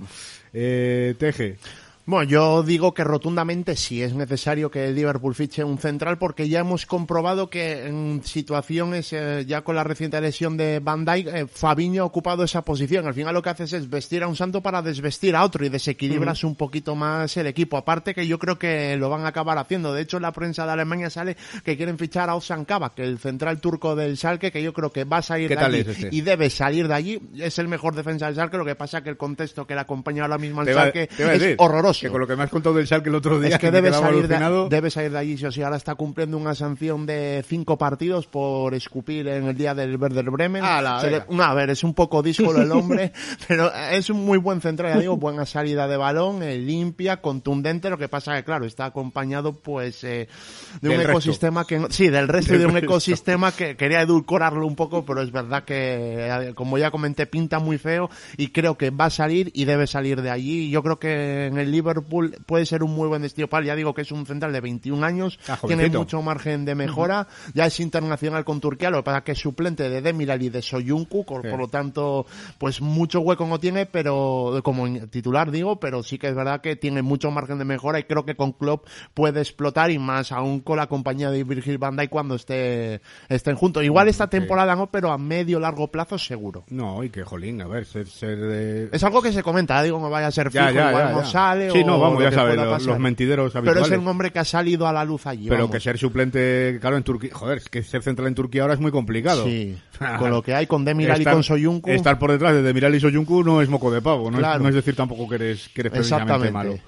Eh, Teje. Bueno, yo digo que rotundamente sí es necesario que el Liverpool fiche un central porque ya hemos comprobado que en situaciones, eh, ya con la reciente lesión de Van Dijk, eh, Fabiño ha ocupado esa posición. Al final lo que haces es vestir a un santo para desvestir a otro y desequilibras un poquito más el equipo. Aparte que yo creo que lo van a acabar haciendo. De hecho, en la prensa de Alemania sale que quieren fichar a Ozan Kabak, el central turco del Schalke, que yo creo que va a salir de allí este? y debe salir de allí. Es el mejor defensa del Schalke. Lo que pasa que el contexto que le acompaña ahora mismo al Schalke es horroroso peligroso. Que con lo que me has contado del Schalke el otro día, es que, me debe, salir de, debe salir de allí. sí o sí, ahora está cumpliendo una sanción de cinco partidos por escupir en el día del Werder Bremen. Se le- no, a ver, es un poco díscolo el hombre, pero es un muy buen central, ya digo, buena salida de balón, eh, limpia, contundente. Lo que pasa que, claro, está acompañado, pues, eh, de un Del resto. ecosistema que, no- sí, del resto Del de un resto. ecosistema que quería edulcorarlo un poco, pero es verdad que, eh, como ya comenté, pinta muy feo y creo que va a salir y debe salir de allí. Yo creo que en el Liverpool puede ser un muy buen destino para. Ya digo que es un central de 21 años, Ah, tiene mucho margen de mejora, ya es internacional con Turquía, lo que pasa que es suplente de Demiral y de Soyuncu, por, Sí. por lo tanto, pues mucho hueco no tiene, pero como titular digo, pero sí que es verdad que tiene mucho margen de mejora y creo que con Klopp puede explotar y más aún con la compañía de Virgil van Dijk cuando esté, estén juntos. Igual esta temporada no, pero a medio largo plazo seguro. No, y que jolín, a ver, ser, ser de... Es algo que se comenta, ¿eh? digo, no vaya a ser fijo, Ya, ya, igual ya, no sale Sí, no, vamos, ya sabes, los, los mentideros Pero habituales. es el nombre que ha salido a la luz allí. Pero vamos. que ser suplente, claro, en Turquía, joder, es que ser central en Turquía ahora es muy complicado. Sí, con lo que hay con Demiral y con Soyuncu. Estar por detrás de Demiral y Soyuncu no es moco de pavo, no, Claro. es, no es decir tampoco que eres, que eres precisamente malo.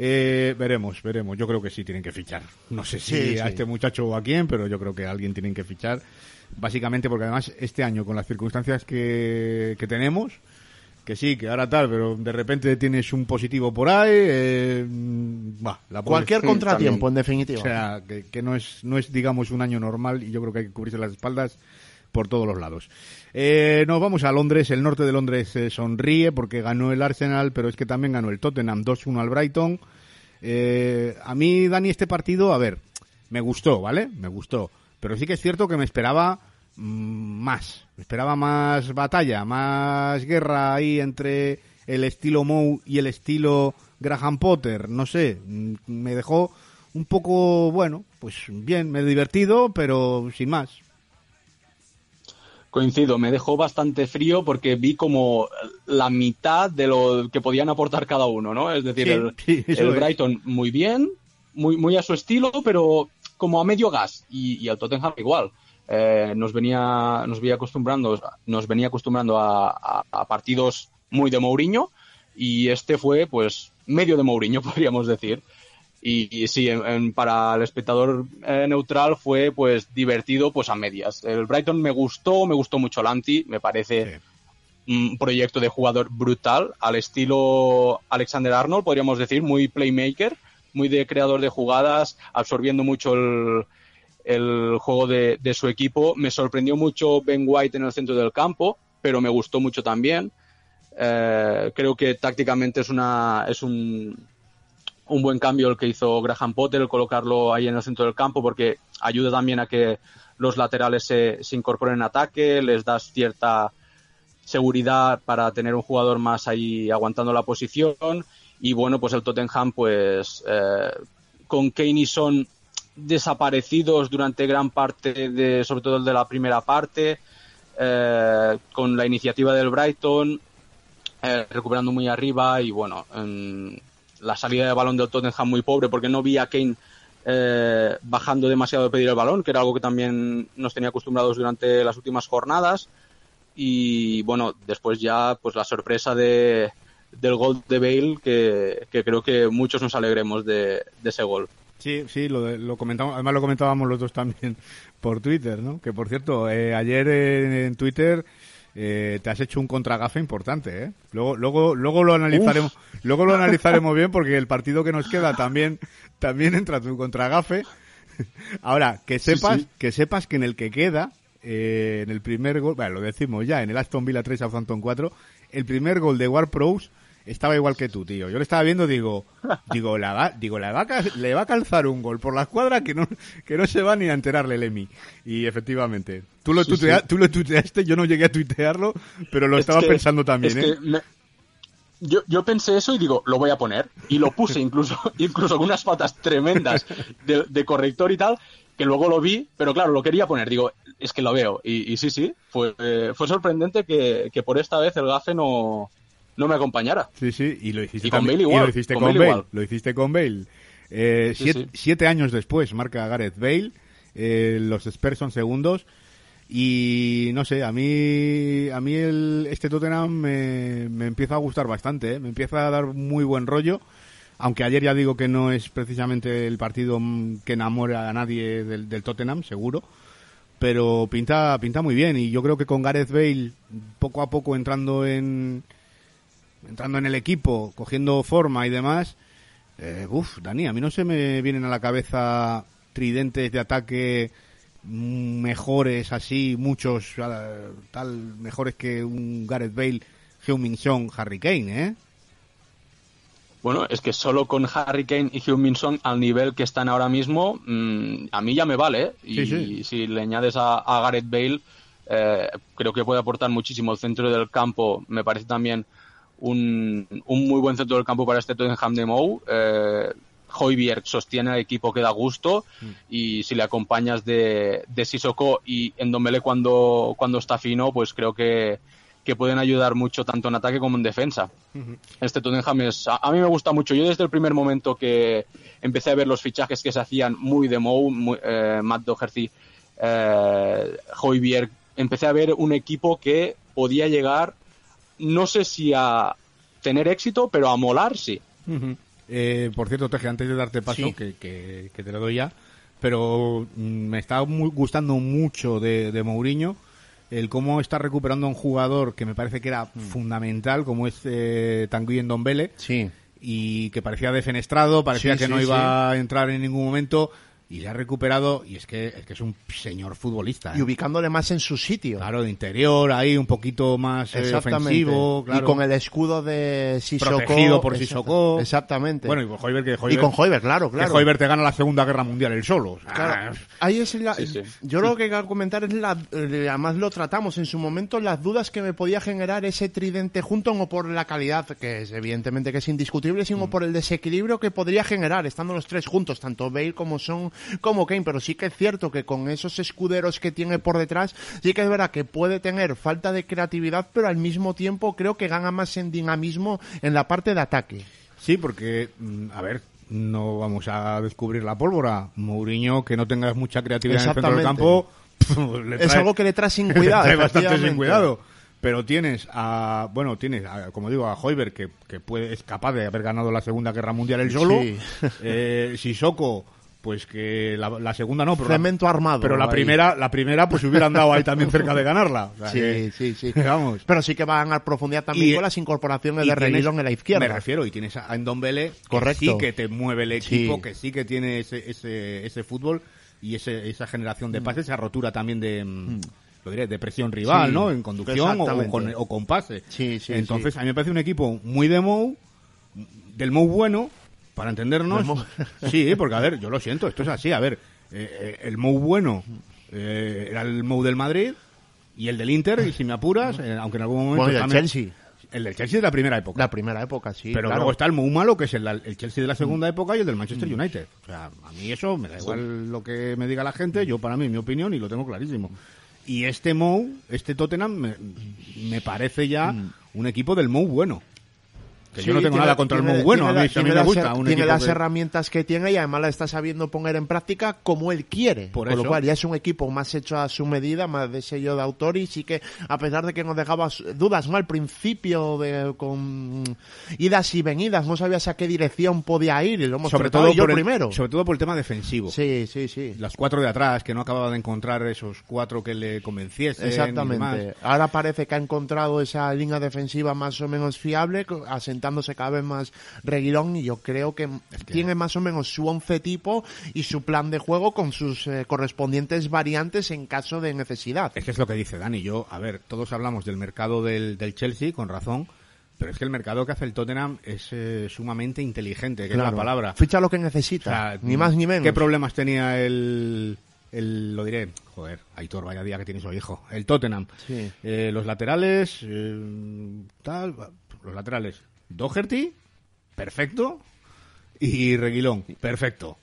Eh, veremos, veremos. Yo creo que sí tienen que fichar. No sé si Sí, a este muchacho o a quién, pero yo creo que a alguien tienen que fichar. Básicamente porque además este año, con las circunstancias que, que tenemos, que sí, que ahora tal, pero de repente tienes un positivo por ahí, eh, mm, bah, la puedes- Cualquier contratiempo, también. en definitiva. o sea, que, que no es, no es, digamos, un año normal y yo creo que hay que cubrirse las espaldas por todos los lados. Eh, nos vamos a Londres, el norte de Londres eh, sonríe porque ganó el Arsenal, pero es que también ganó el Tottenham 2-1 al Brighton. Eh, a mí, Dani, este partido, a ver, me gustó, ¿vale? Me gustó. Pero sí que es cierto que me esperaba mm, más. Me esperaba más batalla, más guerra ahí entre el estilo Moe y el estilo Graham Potter. No sé, mm, me dejó un poco, bueno, pues bien, me he divertido, pero sin más. Coincido, me dejó bastante frío porque vi como la mitad de lo que podían aportar cada uno, ¿no? Es decir, Sí, el, sí. Brighton muy bien, muy, muy a su estilo, pero como a medio gas. Y, y el Tottenham igual. Eh, nos venía nos venía acostumbrando nos venía acostumbrando a, a- a partidos muy de Mourinho y este fue pues medio de Mourinho podríamos decir. Y, y sí en- en- para el espectador eh, neutral fue pues divertido pues a medias. El Brighton me gustó me gustó mucho Lanti me parece un proyecto de jugador brutal al estilo Alexander Arnold podríamos decir muy playmaker muy de creador de jugadas absorbiendo mucho el el juego de, su equipo. Me sorprendió mucho Ben White en el centro del campo, pero me gustó mucho también. Eh, creo que tácticamente es una es un, un buen cambio el que hizo Graham Potter, el colocarlo ahí en el centro del campo, porque ayuda también a que los laterales se, se incorporen en ataque, les das cierta seguridad para tener un jugador más ahí aguantando la posición. Y bueno, pues el Tottenham, pues eh, con Kane y Son desaparecidos durante gran parte de, sobre todo el de la primera parte, eh, con la iniciativa del Brighton, eh, recuperando muy arriba y bueno, en la salida de balón del Tottenham muy pobre porque no vi a Kane eh, bajando demasiado de pedir el balón, que era algo que también nos tenía acostumbrados durante las últimas jornadas. Y bueno, después ya pues la sorpresa de, del gol de Bale, que, que creo que muchos nos alegremos de, de ese gol. Sí, sí, lo, de- lo comentamos, además lo comentábamos los dos también por Twitter, ¿no? Que por cierto, eh, ayer en, en Twitter eh, te has hecho un contragafe importante, ¿eh? Luego, luego, luego lo analizaremos, luego lo analizaremos bien porque el partido que nos queda también, también entra tu contragafe. Ahora, que sepas, sí. que sepas que en el que queda, eh, en el primer gol, bueno, lo decimos ya, en el Aston Villa 3 Southampton 4, el primer gol de War Pros estaba igual que tú, tío. Yo le estaba viendo, digo, digo, la va, digo, la va a le va a calzar un gol por la escuadra que no, que no se va ni a enterarle el Emi. Y efectivamente, tú lo, Sí, sí. tú lo tuiteaste, yo no llegué a tuitearlo, pero lo Es estaba que- pensando también, es ¿eh? que me- yo, yo pensé eso y digo, lo voy a poner. Y lo puse incluso, incluso algunas faltas tremendas de, de corrector y tal, que luego lo vi, pero claro, lo quería poner. Digo, es que lo veo. Y, y sí, sí, fue, eh, fue sorprendente que, que por esta vez el gafe no, no me acompañara. Sí, sí, y lo hiciste Y con Bale y igual, lo hiciste con Bale igual. lo hiciste con Bale. Eh, Sí, siete, sí. siete años después marca Gareth Bale, eh, los Spurs son segundos y no sé, a mí a mí el, este Tottenham me, me empieza a gustar bastante, ¿eh? me empieza a dar muy buen rollo. Aunque ayer ya digo que no es precisamente el partido que enamora a nadie del, del Tottenham, seguro. Pero pinta, pinta muy bien. Y yo creo que con Gareth Bale, poco a poco entrando en, entrando en el equipo, cogiendo forma y demás, eh, uf, Dani, a mí no se me vienen a la cabeza tridentes de ataque mm, mejores así, muchos eh, tal mejores que un Gareth Bale, Heung-Min Son, Harry Kane, ¿eh? Bueno, es que solo con Harry Kane y Heung-Min Son al nivel que están ahora mismo, mm, a mí ya me vale. ¿eh? Y sí. si le añades a, a Gareth Bale, eh, creo que puede aportar muchísimo. El centro del campo me parece también un, un muy buen centro del campo para este Tottenham de Mou. Eh, Hoiberg sostiene al equipo que da gusto y si le acompañas de, de Sissoko y Endombele cuando, cuando está fino, pues creo que, que pueden ayudar mucho tanto en ataque como en defensa. Este Tottenham es, a, a mí me gusta mucho. Yo desde el primer momento que empecé a ver los fichajes que se hacían muy de Mou, muy, eh, Matt Doherty, eh, Hoiberg, empecé a ver un equipo que podía llegar, no sé si a tener éxito, pero a molar sí. Eh, por cierto, Teje, antes de darte paso, Sí. que, que- que te lo doy ya, pero mm, me está muy, gustando mucho de, de Mourinho el cómo está recuperando a un jugador que me parece que era fundamental, como es eh, Tanguy Ndombele, Sí. y que parecía defenestrado, parecía Sí, que sí, no iba a entrar en ningún momento, y le ha recuperado, y es que es, que es un señor futbolista. ¿eh? Y ubicándole más en su sitio. Claro, de interior, ahí un poquito más eh, ofensivo, claro. Y con el escudo de Sissoko. Protegido por Sissoko. Exactamente. Bueno, y con Hoiberg, que y Hoiberg, con Hoiberg, claro, claro. que Hoiberg te gana la Segunda Guerra Mundial él solo. o sea, Claro, ahí es la, Sí, sí. yo lo que quiero comentar es la, eh, además lo tratamos en su momento, las dudas que me podía generar ese tridente junto, no por la calidad, que es evidentemente que es indiscutible, sino Mm. por el desequilibrio que podría generar, estando los tres juntos, tanto Bale como Son, como Kane, pero sí que es cierto que con esos escuderos que tiene por detrás, sí que es verdad que puede tener falta de creatividad, pero al mismo tiempo creo que gana más en dinamismo en la parte de ataque. Sí, porque, mm, a ver, no vamos a descubrir la pólvora. Mourinho, que no tengas mucha creatividad en el centro del campo, le Es algo que le trae sin cuidado. trae bastante sin cuidado. Pero tienes a, bueno, tienes, a- como digo, a Hoiberg, que, que puede, es capaz de haber ganado la Segunda Guerra Mundial él solo. Sí. Eh, Sissoko, pues que la, la segunda no, pero la- Cemento armado. pero la ahí. primera, la primera, pues hubieran dado ahí también cerca de ganarla. O sea Sí, que- sí, sí. Vamos. Pero sí que va a profundidad también Y- con las incorporaciones de Reguilón en la izquierda. Me refiero, y tienes a Ndombele, que Correcto. sí que te mueve el equipo, Sí. que sí que tiene ese, ese, ese fútbol y ese, esa generación de pases, esa rotura también de, mm, lo diré, de presión rival, Sí, ¿no? En conducción o, con, o con pase. Sí, sí, Entonces, a mí me parece un equipo muy de Mou, del Mou bueno, para entendernos. Sí, porque a ver, yo lo siento, esto es así, a ver, eh, eh, el Mou bueno eh, era el Mou del Madrid y el del Inter, y si me apuras, eh, aunque en algún momento Bueno, del también- Chelsea. el del Chelsea de la primera época. La primera época, sí. pero claro. luego está el muy malo, que es el, el Chelsea de la segunda época y el del Manchester United. O sea, a mí eso me da igual lo que me diga la gente, yo para mí, mi opinión, y lo tengo clarísimo. Y este Mou, este Tottenham, me, me parece ya un equipo del Mou bueno. Que yo no tengo tiene- nada contra tiene- el Mou bueno, a mí, la- me las gusta. Un tiene las que- herramientas que tiene y además la está sabiendo poner en práctica como él quiere. Por Con lo eso. cual ya es un equipo más hecho a su medida, más de sello de autor y sí que a pesar de que nos dejaba dudas ¿no? al principio de, con idas y venidas, no sabías a qué dirección podía ir y lo hemos sobre todo, yo por el, primero. sobre todo por el tema defensivo. Sí, sí, sí. Las cuatro de atrás, que no acababa de encontrar esos cuatro que le convenciesen. Exactamente. Ahora parece que ha encontrado esa línea defensiva más o menos fiable, co- asentándose cada vez más Reguilón y yo creo que, tiene más o menos su once tipo y su plan de juego con sus eh, correspondientes variantes en caso de necesidad. Es que es lo que dice Dani. Yo, a ver, todos hablamos del mercado del, del Chelsea, con razón, pero es que el mercado que hace el Tottenham es eh, sumamente inteligente, que es Claro. la palabra. Ficha lo que O necesita, sea, ni más ni menos. ¿Qué problemas tenía el, el, lo diré, joder, Aitor, vaya día que tiene su hijo, el Tottenham? Sí. Eh, los laterales, eh, tal, los laterales, Doherty, perfecto, y Reguilón, perfecto.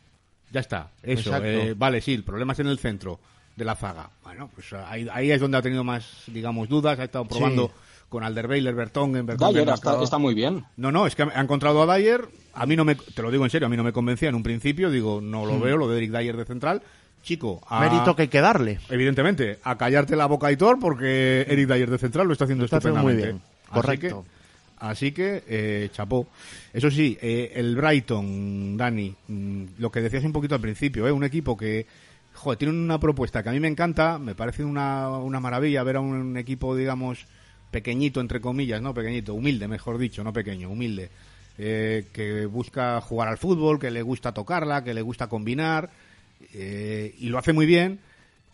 Ya está, eso. Eh, vale, sí, el problema es en el centro de la zaga. Bueno, pues ahí, ahí es donde ha tenido más, digamos, dudas. Ha estado probando Sí. con Alderweiler, Bertongen, Bertongen. Está, está muy bien. No, no, es que ha encontrado a Dyer. A mí no me, te lo digo en serio, a mí no me convencía en un principio. Digo, no lo veo, lo de Eric Dyer de central. Chico, a- Mérito que hay que darle. evidentemente, a callarte la boca, Aitor, porque Eric Dyer de central lo está haciendo Lo está haciendo muy estupendamente. bien. Correcto. Así que, eh, chapó. Eso sí, eh, el Brighton, Dani, mm, lo que decías un poquito al principio, ¿eh? un equipo que, joder, tiene una propuesta que a mí me encanta, me parece una, una maravilla ver a un equipo, digamos, pequeñito, entre comillas, ¿no? Pequeñito, humilde, mejor dicho, no pequeño, humilde, eh, que busca jugar al fútbol, que le gusta tocarla, que le gusta combinar, eh, y lo hace muy bien,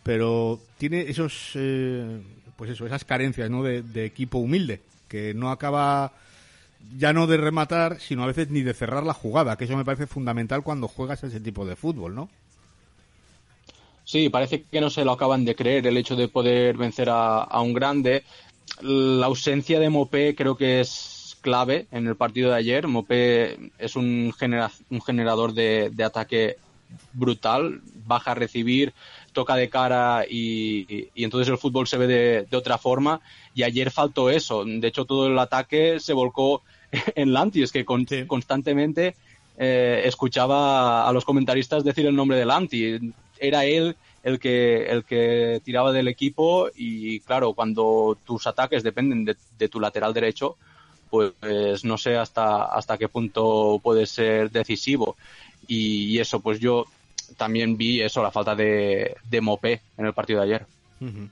pero tiene esos, eh, pues eso, esas carencias, ¿no? De, de equipo humilde, que no acaba ya no de rematar, sino a veces ni de cerrar la jugada, que eso me parece fundamental cuando juegas ese tipo de fútbol, ¿no? Sí, parece que no se lo acaban de creer el hecho de poder vencer a, un grande. La ausencia de Mopé creo que es clave en el partido de ayer. Mopé es un, genera, un generador de, ataque brutal, baja a recibir, toca de cara y, y entonces el fútbol se ve de, de, otra forma. Y ayer faltó eso. De hecho, todo el ataque se volcó en Lanti. Es que con, sí. constantemente eh, escuchaba a los comentaristas decir el nombre de Lanti. Era él el que, el que tiraba del equipo y claro, cuando tus ataques dependen de, de tu lateral derecho, pues no sé hasta, hasta qué punto puede ser decisivo. Y, y eso, pues yo también vi eso, la falta de, de Mopé en el partido de ayer. Uh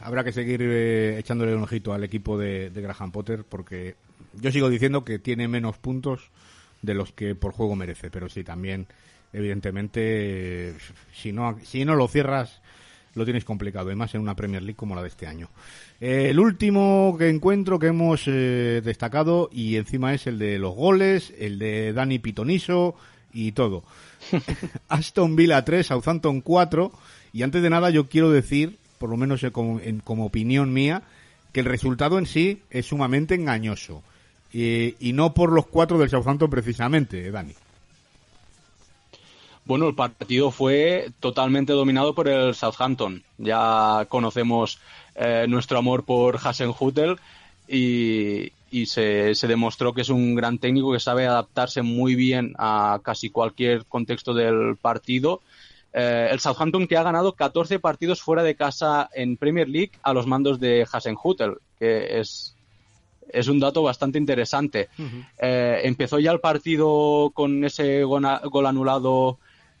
habrá que seguir eh, echándole un ojito al equipo de, de, Graham Potter porque yo sigo diciendo que tiene menos puntos de los que por juego merece, pero sí, también evidentemente, si no, si no lo cierras, lo tienes complicado, y más en una Premier League como la de este año. Eh, el último que encuentro que hemos eh, destacado, y encima es el de los goles, el de Dani Pitoniso y todo. Aston Villa 3, Southampton 4, y antes de nada yo quiero decir, por lo menos como, opinión mía, que el resultado en sí es sumamente engañoso. y no por los cuatro del Southampton precisamente, Dani. Bueno, el partido fue totalmente dominado por el Southampton. Ya conocemos eh, nuestro amor por Hasenhutel y, y se, se, demostró que es un gran técnico que sabe adaptarse muy bien a casi cualquier contexto del partido. Eh, el Southampton que ha ganado 14 partidos fuera de casa en Premier League a los mandos de Hasenhutel, que es, es un dato bastante interesante. Uh -huh. eh, empezó ya el partido con ese gol, gol anulado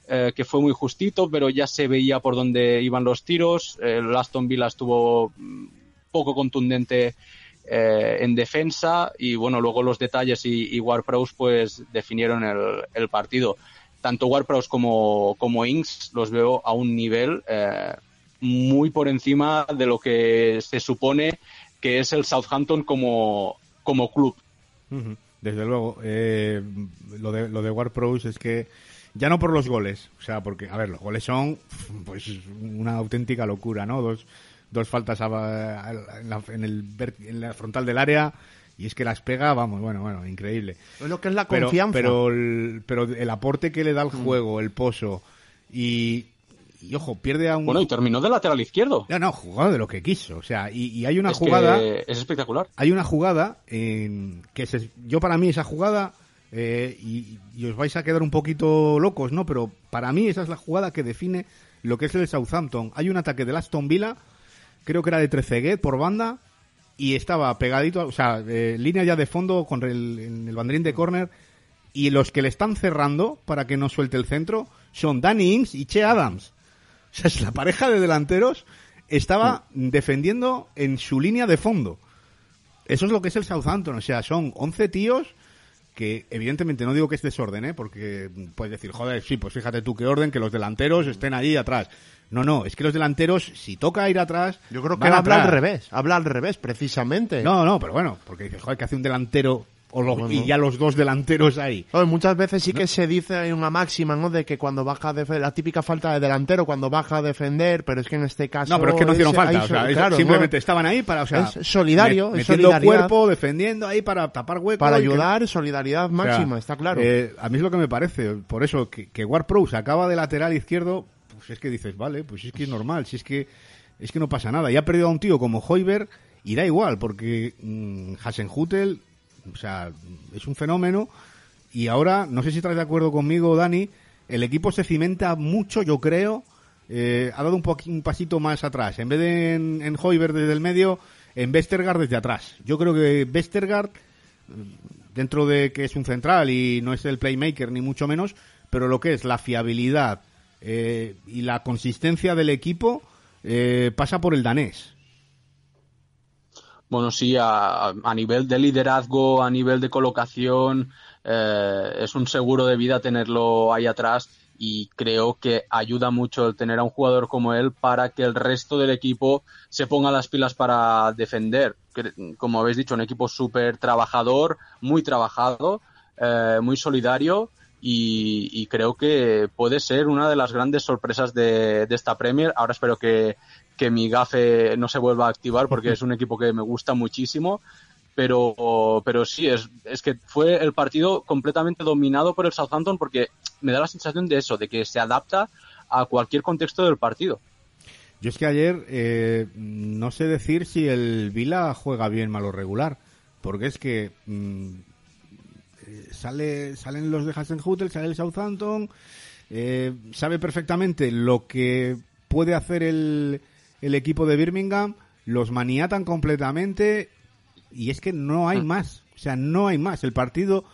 eh, que fue muy justito, pero ya se veía por dónde iban los tiros. El Aston Villa estuvo poco contundente eh, en defensa y bueno, luego los detalles y, y Warpros pues definieron el, partido. Tanto Warpros como, como Inks los veo a un nivel eh, muy por encima de lo que se supone que es el Southampton como, como club. Desde luego, eh, lo de, lo de es que ya no por los goles, o sea, porque, a ver, los goles son pues una auténtica locura, ¿no? Dos, dos faltas a, a, en, la, en, el, en la frontal del área y es que las pega, vamos, bueno, bueno, increíble. Es lo que es la confianza. Pero, pero, el, pero el aporte que le da al juego, el pozo y, y, ojo, pierde a un... Bueno, y terminó de lateral izquierdo. No, no, jugado de lo que quiso. O sea, y, y hay una es jugada... es espectacular. Hay una jugada en que se, yo para mí esa jugada eh, y, y, os vais a quedar un poquito locos, ¿no? Pero para mí esa es la jugada que define lo que es el Southampton. Hay un ataque del Aston Villa, creo que era de Treceguet por banda, y estaba pegadito, o sea, eh, línea ya de fondo con el, el banderín de córner, y los que le están cerrando para que no suelte el centro son Danny Ings y Che Adams. O sea, es la pareja de delanteros estaba sí. defendiendo en su línea de fondo. Eso es lo que es el Southampton, o sea, son 11 tíos que evidentemente no digo que es desorden, ¿eh? porque puedes decir, joder, sí, pues fíjate tú qué orden, que los delanteros estén ahí atrás. No, no, es que los delanteros, si toca ir atrás. Yo creo que habla al revés, habla al revés, precisamente. No, no, pero bueno, porque dices, joder, que hace un delantero o lo, bueno. y ya los dos delanteros ahí. Muchas veces sí que ¿no? se dice hay una máxima, ¿no? De que cuando baja a defender, la típica falta de delantero cuando baja a defender, pero es que en este caso. No, pero es que no hicieron falta, ahí, o sea, claro, simplemente ¿no? estaban ahí para, o sea, es solidario, met, metiendo cuerpo, defendiendo ahí para tapar huecos. Para ayudar, que... solidaridad máxima, o sea, está claro. Eh, a mí es lo que me parece, por eso que, que Ward Pro se acaba de lateral izquierdo, pues es que dices, vale, pues es que es normal, si es que es que no pasa nada. Y ha perdido a un tío como Hoiberg y da igual, porque mmm, Hasenhutel o sea, es un fenómeno. Y ahora, no sé si estás de acuerdo conmigo, Dani, el equipo se cimenta mucho, yo creo. Eh, ha dado un, un, pasito más atrás. En vez de en, en Hoiberg desde el medio, en Westergaard desde atrás. Yo creo que Westergaard, dentro de que es un central y no es el playmaker ni mucho menos, pero lo que es la fiabilidad eh, y la consistencia del equipo eh, pasa por el danés. Bueno, sí, a, a, nivel de liderazgo, a nivel de colocación, eh, es un seguro de vida tenerlo ahí atrás y creo que ayuda mucho el tener a un jugador como él para que el resto del equipo se ponga las pilas para defender. Como habéis dicho, un equipo súper trabajador, muy trabajado, eh, muy solidario y, y, creo que puede ser una de las grandes sorpresas de, de esta Premier. Ahora espero que, que mi gafe no se vuelva a activar porque es un equipo que me gusta muchísimo. Pero, pero sí, es, es que fue el partido completamente dominado por el Southampton porque me da la sensación de eso, de que se adapta a cualquier contexto del partido. Yo es que ayer eh, no sé decir si el Vila juega bien, malo regular, porque es que mmm, sale, salen los de Hasenhutel, sale el Southampton, eh, sabe perfectamente lo que puede hacer el, el equipo de Birmingham, los maniatan completamente y es que no hay más, o sea, no hay más. El partido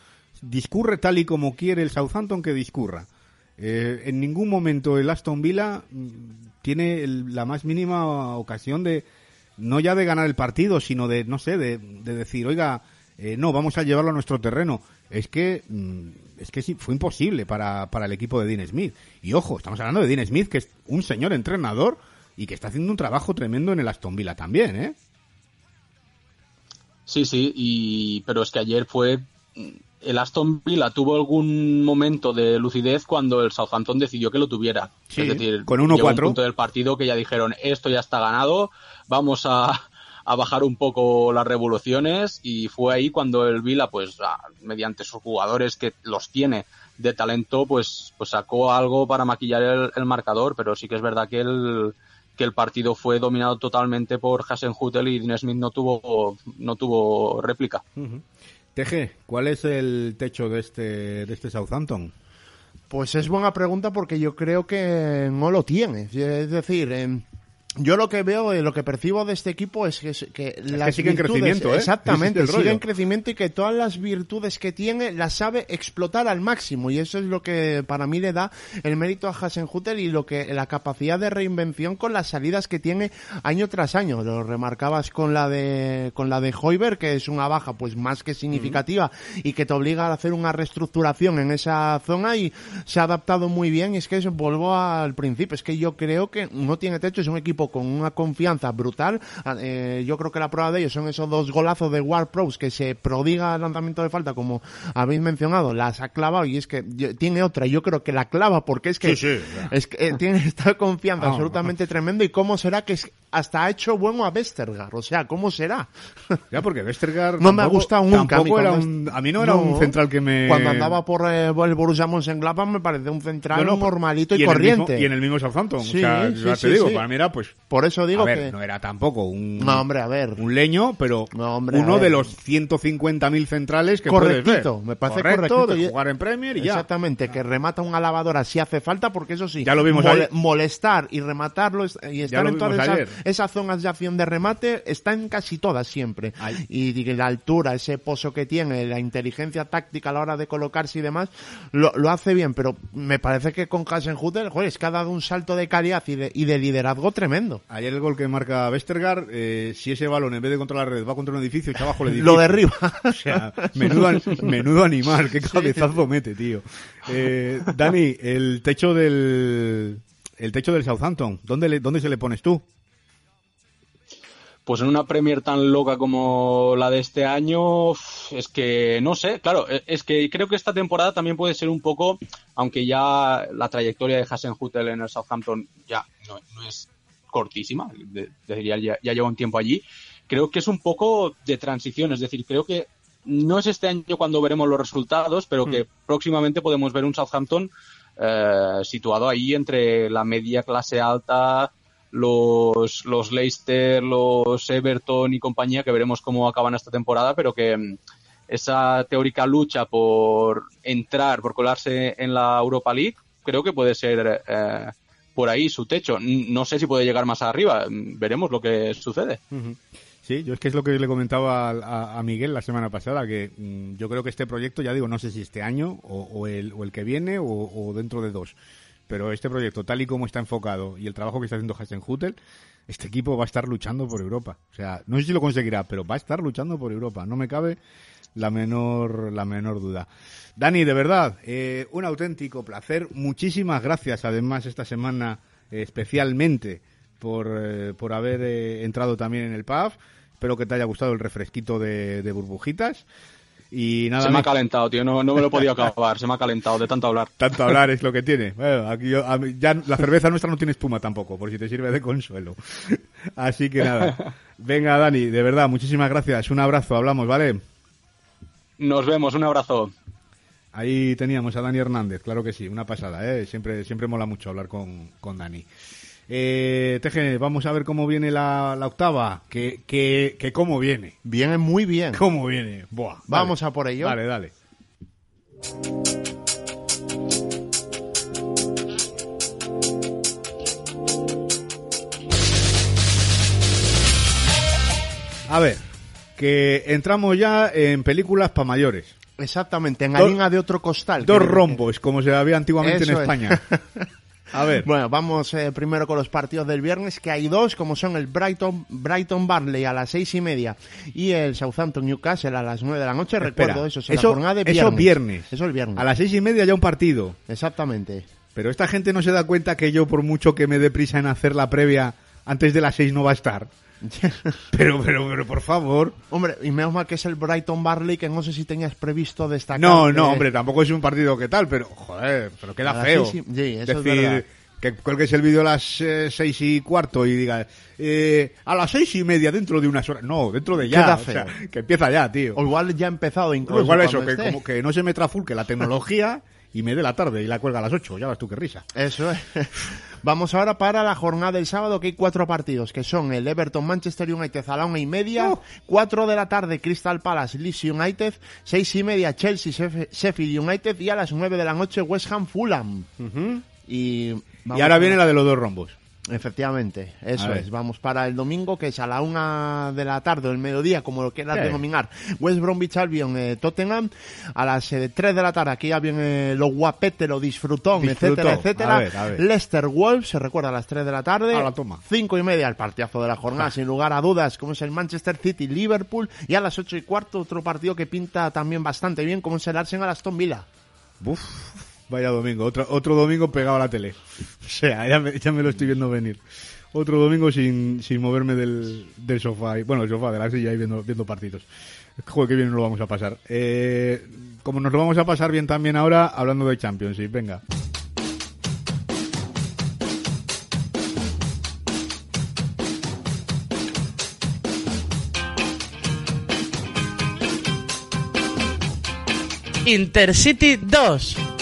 discurre tal y como quiere el Southampton que discurra. Eh, en ningún momento el Aston Villa tiene el, la más mínima ocasión de, no ya de ganar el partido, sino de, no sé, de, de decir, oiga, eh, no, vamos a llevarlo a nuestro terreno. Es que, es que sí, fue imposible para, para el equipo de Dean Smith. Y ojo, estamos hablando de Dean Smith, que es un señor entrenador y que está haciendo un trabajo tremendo en el Aston Villa también, ¿eh? Sí, sí, y pero es que ayer fue el Aston Villa tuvo algún momento de lucidez cuando el Southampton decidió que lo tuviera. Sí, es decir, con 1-4 un punto del partido que ya dijeron esto ya está ganado, vamos a, a, bajar un poco las revoluciones y fue ahí cuando el Villa, pues mediante sus jugadores que los tiene de talento, pues, pues sacó algo para maquillar el, el marcador, pero sí que es verdad que el que el partido fue dominado totalmente por Hasenhutel y Dean Smith no tuvo, no tuvo réplica. Uh -huh. Teje, ¿cuál es el techo de este, de este Southampton? Pues es buena pregunta porque yo creo que no lo tiene. Es decir, eh, yo lo que veo, lo que percibo de este equipo es que, que es las que sigue en virtudes, crecimiento, ¿eh? exactamente, sigue en crecimiento y que todas las virtudes que tiene las sabe explotar al máximo y eso es lo que para mí le da el mérito a Hasenhutel y lo que la capacidad de reinvención con las salidas que tiene año tras año. Lo remarcabas con la de con la de Hoiber que es una baja pues más que significativa y que te obliga a hacer una reestructuración en esa zona y se ha adaptado muy bien y es que eso, vuelvo al principio, es que yo creo que no tiene techo, es un equipo con una confianza brutal. Eh, yo creo que la prueba de ello son esos dos golazos de War Pros que se prodiga el lanzamiento de falta, como habéis mencionado, las ha clavado y es que tiene otra. Yo creo que la clava porque es que, Sí, sí, ya. es que eh, tiene esta confianza Ah. absolutamente tremendo. ¿Y cómo será que es, hasta ha hecho bueno a Westergaard? O sea, ¿cómo será? Ya, porque Westergaard No me ha gustado nunca. Tampoco a mí era cuando un, est- a mí no era un central que me... Cuando andaba por eh, el Borussia Mönchengladbach me parecía un central No, no, normalito y, mismo- corriente. y en el mismo Southampton. Sí, o sea, sí, ya sí, te digo, para mí era pues... Por eso digo a ver, que... no era tampoco un... No, hombre, a ver. un leño, pero No, hombre, a uno de los 150.000 centrales que puedes ver. Correctito, me parece Correcto, correctito. de jugar en Premier y ya. Exactamente, que remata una lavadora si hace falta, porque eso sí, Ya lo vimos ayer. molestar y rematarlo y estar en todas esas, esas zonas de acción de remate está en casi todas siempre. Ay. Y la altura, ese pozo que tiene, la inteligencia táctica a la hora de colocarse y demás, lo, lo hace bien, pero me parece que con Hasenhutel, joder, es que ha dado un salto de calidad y de, y de liderazgo tremendo. Ayer el gol que marca Westergaard, eh, si ese balón en vez de contra la red va contra un edificio, echa abajo el edificio. Lo derriba. O sea, menudo, menudo animal, qué cabezazo mete, tío. Eh, Dani, el techo del el techo del Southampton, ¿dónde, le- ¿dónde se le pones tú? Pues en una Premier tan loca como la de este año, es que no sé, claro, e- es que creo que esta temporada también puede ser un poco, aunque ya la trayectoria de Hasenhutel en el Southampton ya no, no es cortísima, de- ya, ya lleva un tiempo allí, creo que es un poco de transición, es decir, creo que no es este año cuando veremos los resultados, pero que próximamente podemos ver un Southampton eh, situado ahí entre la media clase alta, los, los Leicester, los Everton y compañía, que veremos cómo acaban esta temporada, pero que mm, esa teórica lucha por entrar, por colarse en la Europa League, creo que puede ser eh, por ahí su techo. No sé si puede llegar más arriba. Veremos lo que sucede. Sí, yo es que es lo que le comentaba a, a Miguel la semana pasada, que mm, yo creo que este proyecto, ya digo, no sé si este año o, el, o el, que viene o, o, dentro de dos, pero este proyecto, tal y como está enfocado y el trabajo que está haciendo Hasenhutel, este equipo va a estar luchando por Europa. O sea, no sé si lo conseguirá, pero va a estar luchando por Europa. No me cabe la menor, la menor duda. Dani, de verdad, eh, un auténtico placer. Muchísimas gracias, además, esta semana eh, especialmente por, eh, por haber eh, entrado también en el pub. Espero que te haya gustado el refresquito de, de burbujitas. Y nada se me ha calentado, tío, no, no me lo he podido acabar, se me ha calentado de tanto hablar. Tanto hablar es lo que tiene. Bueno, aquí yo, ya la cerveza nuestra no tiene espuma tampoco, por si te sirve de consuelo. Así que nada. Venga, Dani, de verdad, muchísimas gracias. Un abrazo, hablamos, ¿vale? Nos vemos, un abrazo. Ahí teníamos a Dani Hernández, claro que sí, una pasada, ¿eh? Siempre, siempre mola mucho hablar con, con Dani. Eh, Teje, vamos a ver cómo viene la, la octava. Que, que, que, cómo viene. Viene muy bien. ¿Cómo viene? Buah, vamos a por ello. Dale, dale. A ver, que entramos ya en películas para mayores. Exactamente, en harina de otro costal. Dos rombos, como se había antiguamente en España. A ver. Bueno, vamos eh, primero con los partidos del viernes, que hay dos, como son el Brighton, Brighton Barley a las seis y media y el Southampton Newcastle a las nueve de la noche. Espera, Recuerdo eso, eso, la jornada de viernes. Eso viernes. Eso el viernes. A las seis y media ya un partido. Exactamente. Pero esta gente no se da cuenta que yo, por mucho que me dé prisa en hacer la previa, antes de las seis no va a estar. pero, pero, pero, por favor. Hombre, y menos mal que es el Brighton Barley, que no sé si tenías previsto destacar. No, no, hombre, tampoco es un partido que tal, pero, joder, pero queda feo. Sí, sí, eso Decir, es verdad. que cuelgues el vídeo a las eh, seis y cuarto y digas, eh, a las seis y media dentro de unas horas. No, dentro de ya. O sea, que empieza ya, tío. O igual ya ha empezado incluso. O igual eso, que, como que no se me trafulque la tecnología y me dé la tarde y la cuelga a las ocho. Ya ves tú qué risa. Eso es. Vamos ahora para la jornada del sábado, que hay cuatro partidos, que son el Everton Manchester United a la una y media, Oh. cuatro de la tarde Crystal Palace Leeds United, seis y media Chelsea Sheff- Sheffield United y a las nueve de la noche West Ham Fulham. Y, Y ahora viene la de los dos rombos. Efectivamente, eso es. Vamos para el domingo, que es a la una de la tarde o el mediodía, como lo quieras Sí. denominar. West Bromwich Albion, eh, Tottenham, a las eh, 3 de la tarde. Aquí ya viene lo guapete, lo disfrutón, Disfrutón. etcétera, etcétera. A ver, a ver. Leicester Wolves, se recuerda a las 3 de la tarde. A la toma. Cinco y media, el partidazo de la jornada, sin lugar a dudas, como es el Manchester City Liverpool. Y a las ocho y cuarto, otro partido que pinta también bastante bien, como es el Arsenal Aston Villa. Uf, vaya domingo, otro, otro domingo pegado a la tele. O sea, ya me, ya me lo estoy viendo venir. Otro domingo sin, sin moverme del, del sofá, y, bueno, del sofá, de la silla y viendo, viendo partidos. Joder, qué bien nos lo vamos a pasar. Eh, como nos lo vamos a pasar bien también ahora, hablando de Championship, venga. Intercity 2.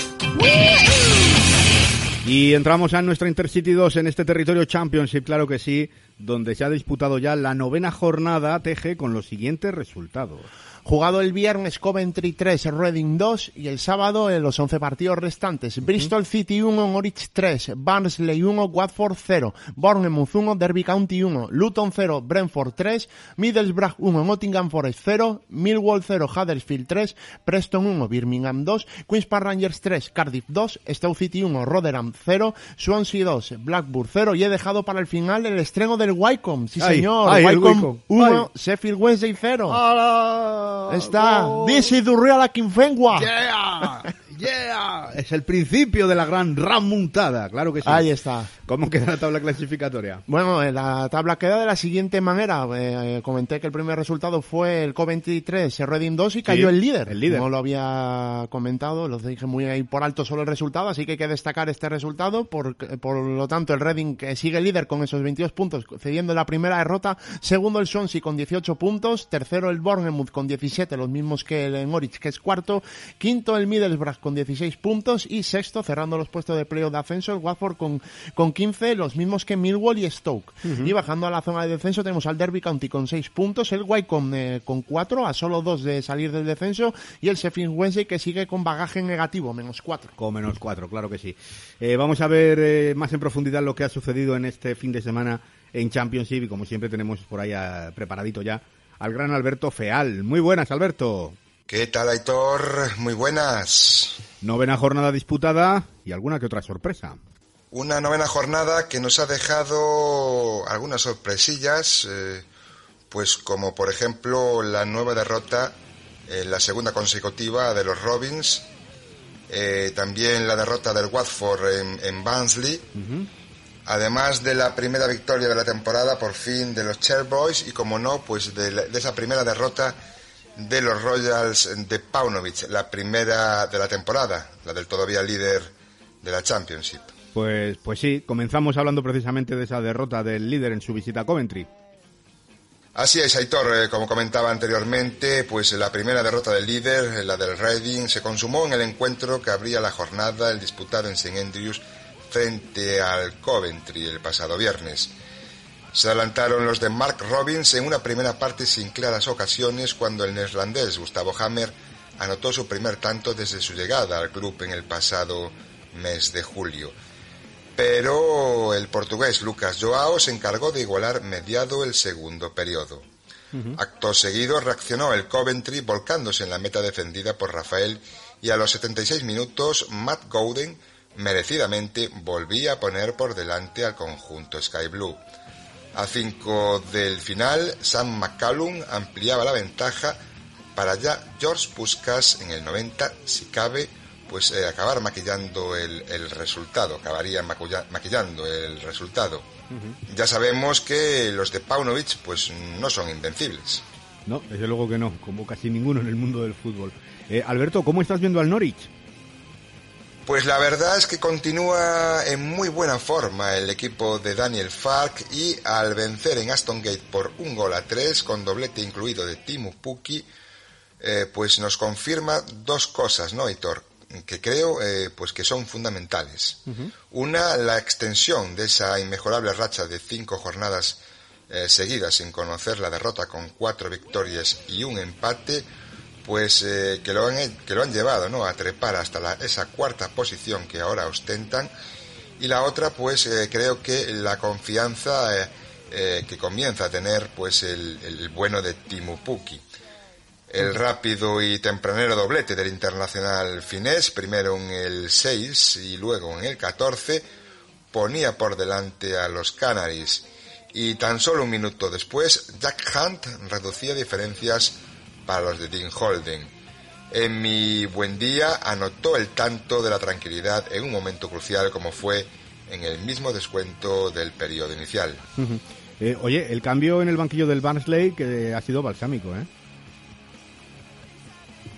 Y entramos a nuestra Intercity 2 en este territorio Championship, claro que sí, donde se ha disputado ya la novena jornada TG con los siguientes resultados. Jugado el viernes Coventry 3, Reading 2 y el sábado en los 11 partidos restantes. Bristol City 1, Norwich 3, Barnsley 1, Watford 0, Bournemouth 1, Derby County 1, Luton 0, Brentford 3, Middlesbrough 1, Nottingham Forest 0, Millwall 0, Huddersfield 3, Preston 1, Birmingham 2, Queen's Park Rangers 3, Cardiff 2, Stoke City 1, Rotherham 0, Swansea 2, Blackburn 0 y he dejado para el final el estreno del Wycombe. Sí Ay, señor, ay, Wycombe Wycombe. 1, Ay. Sheffield Wednesday 0. ¡Hala! Está. Is the real Akinfengua. ¡Yeah! ¡Yeah! Es el principio de la gran remontada, claro que sí. Ahí está. ¿Cómo queda la tabla clasificatoria? Bueno, la tabla queda de la siguiente manera. Eh, comenté que el primer resultado fue el Coventry 3, el Reading 2 y cayó el líder. el líder. No lo había comentado, lo dije muy ahí por alto solo el resultado, así que hay que destacar este resultado. Por, por lo tanto, el Reading que sigue líder con esos 22 puntos, cediendo la primera derrota. Segundo el Swansea con 18 puntos. Tercero el Bournemouth con 17, los mismos que el Norwich, que es cuarto. Quinto el Middlesbrough con 16 puntos. y sexto, cerrando los puestos de playoff de ascenso, el Watford con, con 15, los mismos que Millwall y Stoke. Y bajando a la zona de descenso tenemos al Derby County con 6 puntos, el White con, eh, con 4, a solo 2 de salir del descenso, y el Sheffield Wednesday que sigue con bagaje negativo, menos 4. Con menos 4, claro que sí. Eh, vamos a ver eh, más en profundidad lo que ha sucedido en este fin de semana en Championship y como siempre tenemos por ahí ah, preparadito ya al gran Alberto Feal. Muy buenas, Alberto. ¿Qué tal, Aitor? Muy buenas. Novena jornada disputada y alguna que otra sorpresa. Una novena jornada que nos ha dejado algunas sorpresillas, eh, pues como por ejemplo la nueva derrota, en la segunda consecutiva de los Robins, eh, también la derrota del Watford en, en Barnsley, además de la primera victoria de la temporada por fin de los Boys y como no, pues de, la- de esa primera derrota de los Royals de Paunovic, la primera de la temporada, la del todavía líder de la Championship. Pues, pues sí, comenzamos hablando precisamente de esa derrota del líder en su visita a Coventry. Así es, Aitor, eh, como comentaba anteriormente, pues la primera derrota del líder, eh, la del Reading, se consumó en el encuentro que abría la jornada, el disputado en St Andrews frente al Coventry el pasado viernes. Se adelantaron los de Mark Robbins en una primera parte sin claras ocasiones cuando el neerlandés Gustavo Hammer anotó su primer tanto desde su llegada al club en el pasado mes de julio. Pero el portugués Lucas Joao se encargó de igualar mediado el segundo periodo. Acto seguido reaccionó el Coventry volcándose en la meta defendida por Rafael y a los 76 minutos Matt Gowden merecidamente volvía a poner por delante al conjunto Sky Blue. A cinco del final, Sam McCallum ampliaba la ventaja para ya George Puskas en el 90, si cabe, pues eh, acabar maquillando el, el resultado, acabaría maquillando el resultado. Ya sabemos que los de Paunovic pues no son invencibles. No, desde luego que no, como casi ninguno en el mundo del fútbol. Eh, Alberto, ¿cómo estás viendo al Norwich? Pues la verdad es que continúa en muy buena forma el equipo de Daniel Fark y al vencer en Aston Gate por un gol a tres con doblete incluido de Timu Puki, eh, pues nos confirma dos cosas, ¿no, Hitor? Que creo eh, pues que son fundamentales. Una, la extensión de esa inmejorable racha de cinco jornadas eh, seguidas sin conocer la derrota con cuatro victorias y un empate, pues eh, que, lo han, que lo han llevado ¿no? a trepar hasta la- esa cuarta posición que ahora ostentan. Y la otra, pues eh, creo que la confianza eh, eh, que comienza a tener pues el, el bueno de Timu Puki. El rápido y tempranero doblete del internacional finés, primero en el 6 y luego en el 14, ponía por delante a los Canaries y tan solo un minuto después Jack Hunt reducía diferencias para los de Dean Holden. En mi buen día anotó el tanto de la tranquilidad en un momento crucial como fue en el mismo descuento del periodo inicial. Eh, oye, el cambio en el banquillo del Barnsley que ha sido balsámico, ¿eh?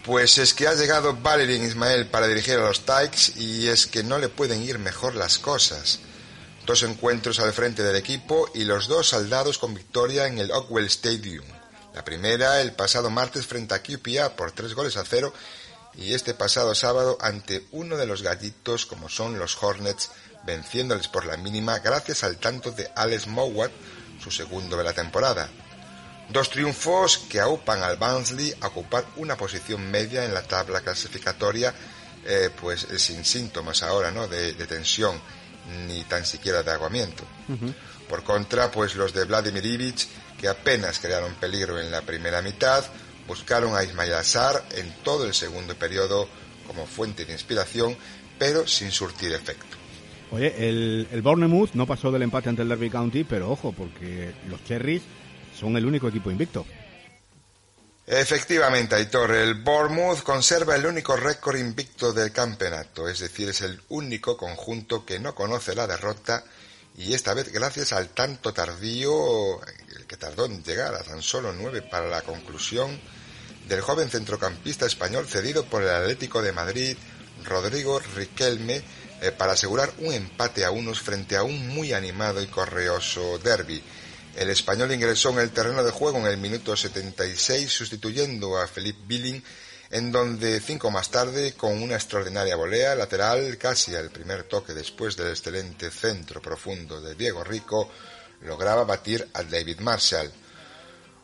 Pues es que ha llegado Valerian Ismael para dirigir a los Tykes y es que no le pueden ir mejor las cosas. Dos encuentros al frente del equipo y los dos saldados con victoria en el Oakwell Stadium. La primera el pasado martes frente a QPA por tres goles a cero y este pasado sábado ante uno de los gallitos como son los Hornets venciéndoles por la mínima gracias al tanto de Alex Mowat, su segundo de la temporada. Dos triunfos que aupan al Barnsley a ocupar una posición media en la tabla clasificatoria, eh, pues eh, sin síntomas ahora, ¿no? De, de tensión ni tan siquiera de aguamiento. Por contra, pues los de Vladimir Ivic, que apenas crearon peligro en la primera mitad, buscaron a Ismail Azar en todo el segundo periodo como fuente de inspiración, pero sin surtir efecto. Oye, el, el Bournemouth no pasó del empate ante el Derby County, pero ojo, porque los Cherries son el único equipo invicto. Efectivamente, Aitor, el Bournemouth conserva el único récord invicto del campeonato, es decir, es el único conjunto que no conoce la derrota y esta vez gracias al tanto tardío, que tardó en llegar a tan solo nueve para la conclusión, del joven centrocampista español cedido por el Atlético de Madrid, Rodrigo Riquelme, eh, para asegurar un empate a unos frente a un muy animado y correoso derby. El español ingresó en el terreno de juego en el minuto 76 sustituyendo a Felipe Billing en donde cinco más tarde, con una extraordinaria volea lateral, casi al primer toque después del excelente centro profundo de Diego Rico, lograba batir a David Marshall.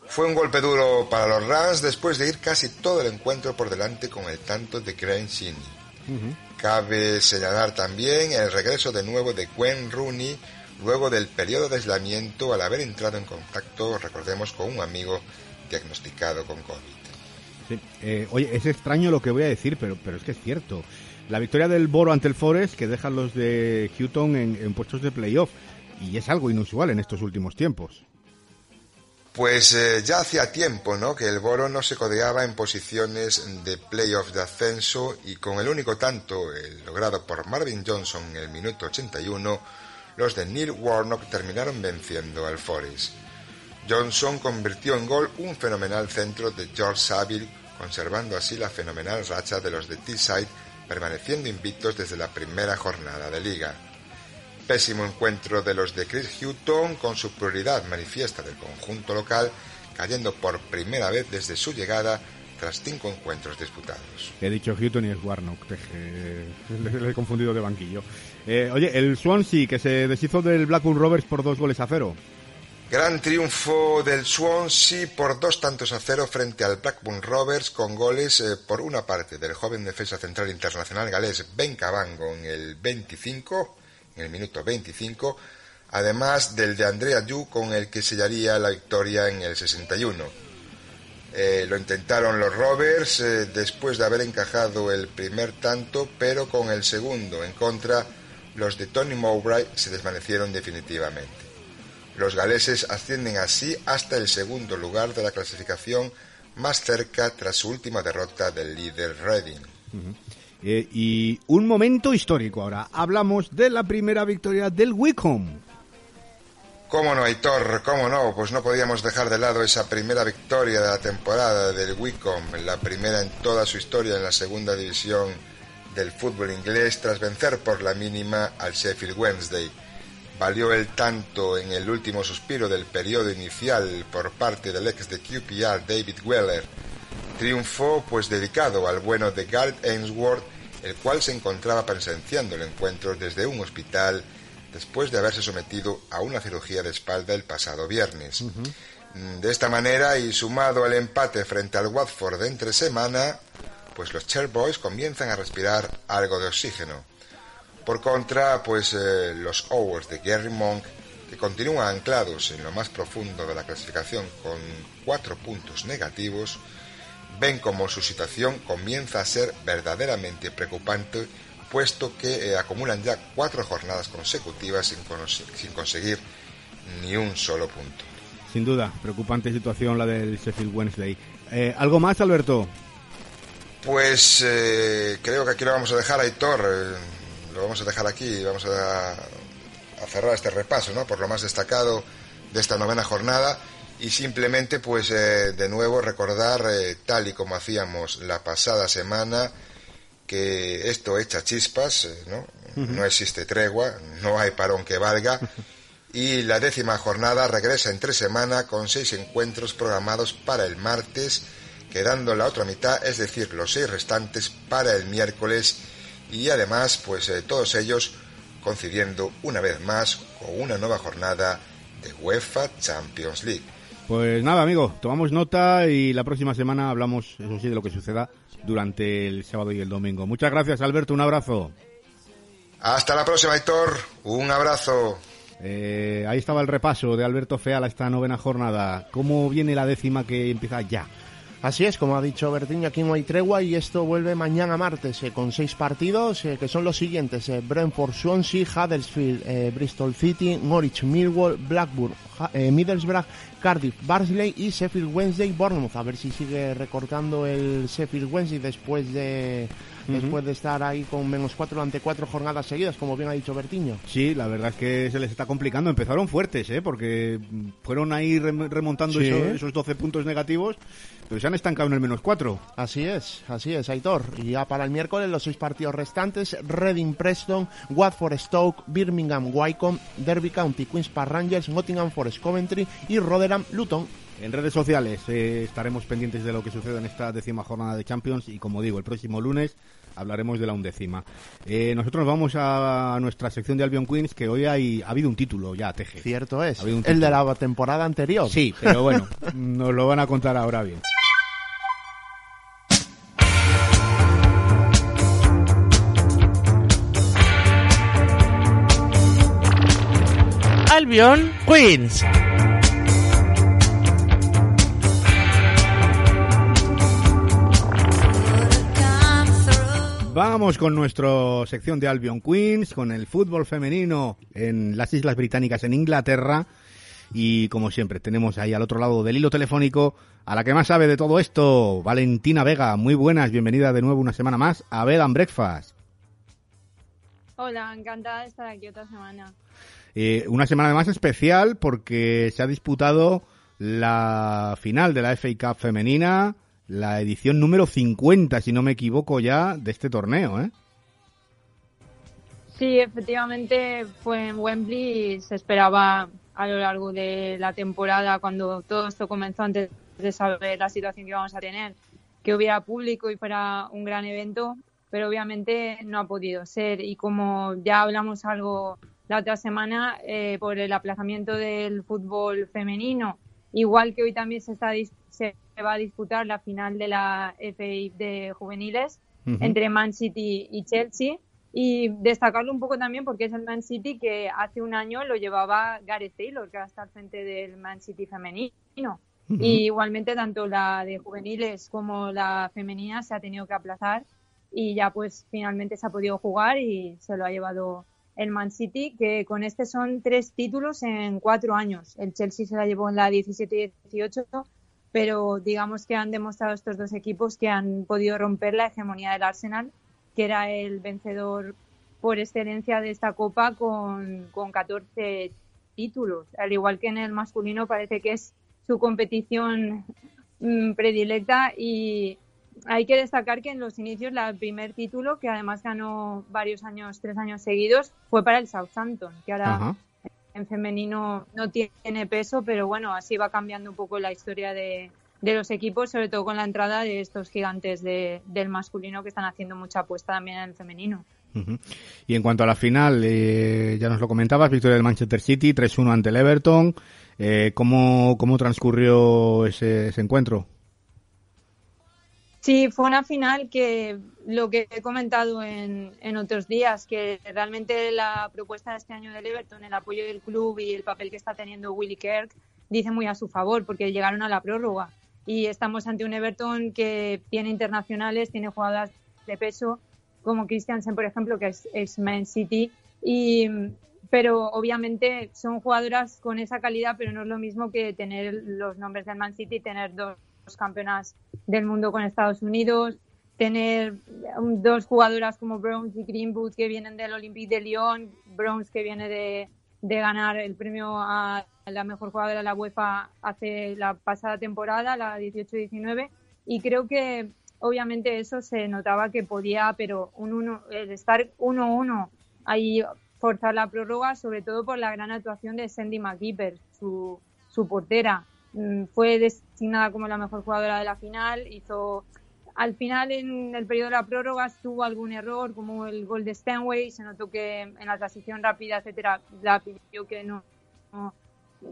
Fue un golpe duro para los Rams después de ir casi todo el encuentro por delante con el tanto de Crane Cabe señalar también el regreso de nuevo de Gwen Rooney luego del periodo de aislamiento al haber entrado en contacto, recordemos, con un amigo diagnosticado con COVID. Eh, oye, es extraño lo que voy a decir, pero, pero es que es cierto. La victoria del Boro ante el Forest que dejan los de Houghton en, puestos de playoff. Y es algo inusual en estos últimos tiempos. Pues eh, ya hacía tiempo, ¿no? Que el Boro no se codeaba en posiciones de playoff de ascenso y con el único tanto logrado por Marvin Johnson en el minuto 81, los de Neil Warnock terminaron venciendo al Forest. Johnson convirtió en gol un fenomenal centro de George Saville conservando así la fenomenal racha de los de Teesside, permaneciendo invictos desde la primera jornada de liga. Pésimo encuentro de los de Chris Hutton con su prioridad manifiesta del conjunto local, cayendo por primera vez desde su llegada tras cinco encuentros disputados. He dicho Hutton y es Warnock, le, he confundido de banquillo. Eh, oye, el Swansea que se deshizo del Blackburn Rovers por dos goles a cero. Gran triunfo del Swansea por dos tantos a cero frente al Blackburn Rovers con goles eh, por una parte del joven defensa central internacional galés Ben Cabango en el 25, en el minuto 25, además del de Andrea Yu con el que sellaría la victoria en el 61. Eh, lo intentaron los Rovers eh, después de haber encajado el primer tanto, pero con el segundo en contra, los de Tony Mowbray se desvanecieron definitivamente. Los galeses ascienden así hasta el segundo lugar de la clasificación, más cerca tras su última derrota del líder Reading. Eh, y un momento histórico ahora. Hablamos de la primera victoria del Wickham. ¿Cómo no, Aitor? ¿Cómo no? Pues no podíamos dejar de lado esa primera victoria de la temporada del Wickham, la primera en toda su historia en la segunda división del fútbol inglés, tras vencer por la mínima al Sheffield Wednesday valió el tanto en el último suspiro del periodo inicial por parte del ex de QPR David Weller. Triunfó pues dedicado al bueno de Gareth Ainsworth, el cual se encontraba presenciando el encuentro desde un hospital después de haberse sometido a una cirugía de espalda el pasado viernes. De esta manera, y sumado al empate frente al Watford de entre semana, pues los Chairboys comienzan a respirar algo de oxígeno. Por contra, pues eh, los Owers de Gary Monk, que continúan anclados en lo más profundo de la clasificación con cuatro puntos negativos, ven como su situación comienza a ser verdaderamente preocupante, puesto que eh, acumulan ya cuatro jornadas consecutivas sin, conseguir ni un solo punto. Sin duda, preocupante situación la del Sheffield Wednesday. Eh, ¿Algo más, Alberto? Pues creo que aquí lo vamos a dejar, Aitor lo vamos a dejar aquí y vamos a, cerrar este repaso, ¿no? Por lo más destacado de esta novena jornada y simplemente, pues, eh, de nuevo recordar, eh, tal y como hacíamos la pasada semana, que esto echa chispas, eh, ¿no? No existe tregua, no hay parón que valga. Y la décima jornada regresa en tres semanas con seis encuentros programados para el martes, quedando la otra mitad, es decir, los seis restantes para el miércoles y además pues eh, todos ellos coincidiendo una vez más con una nueva jornada de UEFA Champions League. Pues nada, amigo, tomamos nota y la próxima semana hablamos, eso sí, de lo que suceda durante el sábado y el domingo. Muchas gracias, Alberto, un abrazo. Hasta la próxima, Héctor. Un abrazo. Eh, ahí estaba el repaso de Alberto Feal a esta novena jornada. ¿Cómo viene la décima que empieza ya? Así es, como ha dicho Bertiño, aquí no hay tregua y esto vuelve mañana martes eh, con seis partidos eh, que son los siguientes: eh, Brentford, Swansea, Huddersfield, Bristol City, Norwich, Millwall, Blackburn, Middlesbrough, Cardiff, Barnsley y Sheffield Wednesday, Bournemouth. A ver si sigue recortando el Sheffield Wednesday después de después de estar ahí con menos cuatro durante cuatro jornadas seguidas, como bien ha dicho Bertiño. Sí, la verdad es que se les está complicando. Empezaron fuertes, ¿eh? porque fueron ahí remontando esos, 12 puntos negativos, pero se han estancado en el menos cuatro. Así es, así es, Aitor. Y ya para el miércoles los seis partidos restantes, Reading Preston, Watford Stoke, Birmingham Wycombe, Derby County Queens Park Rangers, Nottingham Forest Coventry y Rotherham Luton. En redes sociales eh, estaremos pendientes de lo que suceda en esta décima jornada de Champions y como digo, el próximo lunes hablaremos de la undécima. Eh, nosotros vamos a nuestra sección de Albion Queens que hoy hay, ha habido un título ya, Teje. Cierto es. Ha un El de la temporada anterior. Sí, pero bueno, nos lo van a contar ahora bien. Albion Queens. Vamos con nuestra sección de Albion Queens, con el fútbol femenino en las Islas Británicas, en Inglaterra. Y como siempre, tenemos ahí al otro lado del hilo telefónico a la que más sabe de todo esto, Valentina Vega. Muy buenas, bienvenida de nuevo una semana más a Bed and Breakfast. Hola, encantada de estar aquí otra semana. Eh, una semana más especial porque se ha disputado la final de la FA Cup femenina, la edición número 50, si no me equivoco ya, de este torneo, ¿eh? Sí, efectivamente fue en Wembley y se esperaba a lo largo de la temporada, cuando todo esto comenzó antes de saber la situación que íbamos a tener, que hubiera público y fuera un gran evento, pero obviamente no ha podido ser. Y como ya hablamos algo la otra semana, eh, por el aplazamiento del fútbol femenino, igual que hoy también se, está, se va a disputar la final de la FA de juveniles Ujú. entre Man City y Chelsea. Y destacarlo un poco también porque es el Man City que hace un año lo llevaba Gareth Taylor, que ahora está al frente del Man City femenino. Ujú. Y igualmente tanto la de juveniles como la femenina se ha tenido que aplazar y ya pues finalmente se ha podido jugar y se lo ha llevado el Man City, que con este son tres títulos en cuatro años. El Chelsea se la llevó en la 17 y 18, pero digamos que han demostrado estos dos equipos que han podido romper la hegemonía del Arsenal, que era el vencedor por excelencia de esta copa con, con 14 títulos. Al igual que en el masculino parece que es su competición mm, predilecta y hay que destacar que en los inicios la- el primer título, que además ganó varios años, tres años seguidos, fue para el Southampton, que ahora Ajá. en femenino no tiene peso, pero bueno, así va cambiando un poco la historia de, de los equipos, sobre todo con la entrada de estos gigantes de- del masculino que están haciendo mucha apuesta también en el femenino. Y en cuanto a la final, eh, ya nos lo comentabas, victoria del Manchester City, 3-1 ante el Everton. Eh, ¿cómo, ¿Cómo transcurrió ese, ese encuentro? Sí, fue una final que lo que he comentado en, otros días, que realmente la propuesta de este año del Everton, el apoyo del club y el papel que está teniendo Willy Kirk, dice muy a su favor, porque llegaron a la prórroga. Y estamos ante un Everton que tiene internacionales, tiene jugadoras de peso, como Christiansen, por ejemplo, que es, es Man City. Y, pero obviamente son jugadoras con esa calidad, pero no es lo mismo que tener los nombres del Man City y tener dos campeonas del mundo con Estados Unidos, tener um, dos jugadoras como Browns y Greenwood que vienen del Olympique de Lyon, Browns que viene de, de ganar el premio a la mejor jugadora de la UEFA hace la pasada temporada, la 18-19, y creo que obviamente eso se notaba que podía, pero un uno, el estar 1-1 ahí forzar la prórroga, sobre todo por la gran actuación de Sandy McKeeper, su, su portera. Mm, Fue designada como la mejor jugadora de la final, hizo al final en el periodo de la prórroga tuvo algún error como el gol de Stanway se notó que en la transición rápida etcétera la pidió que no, no-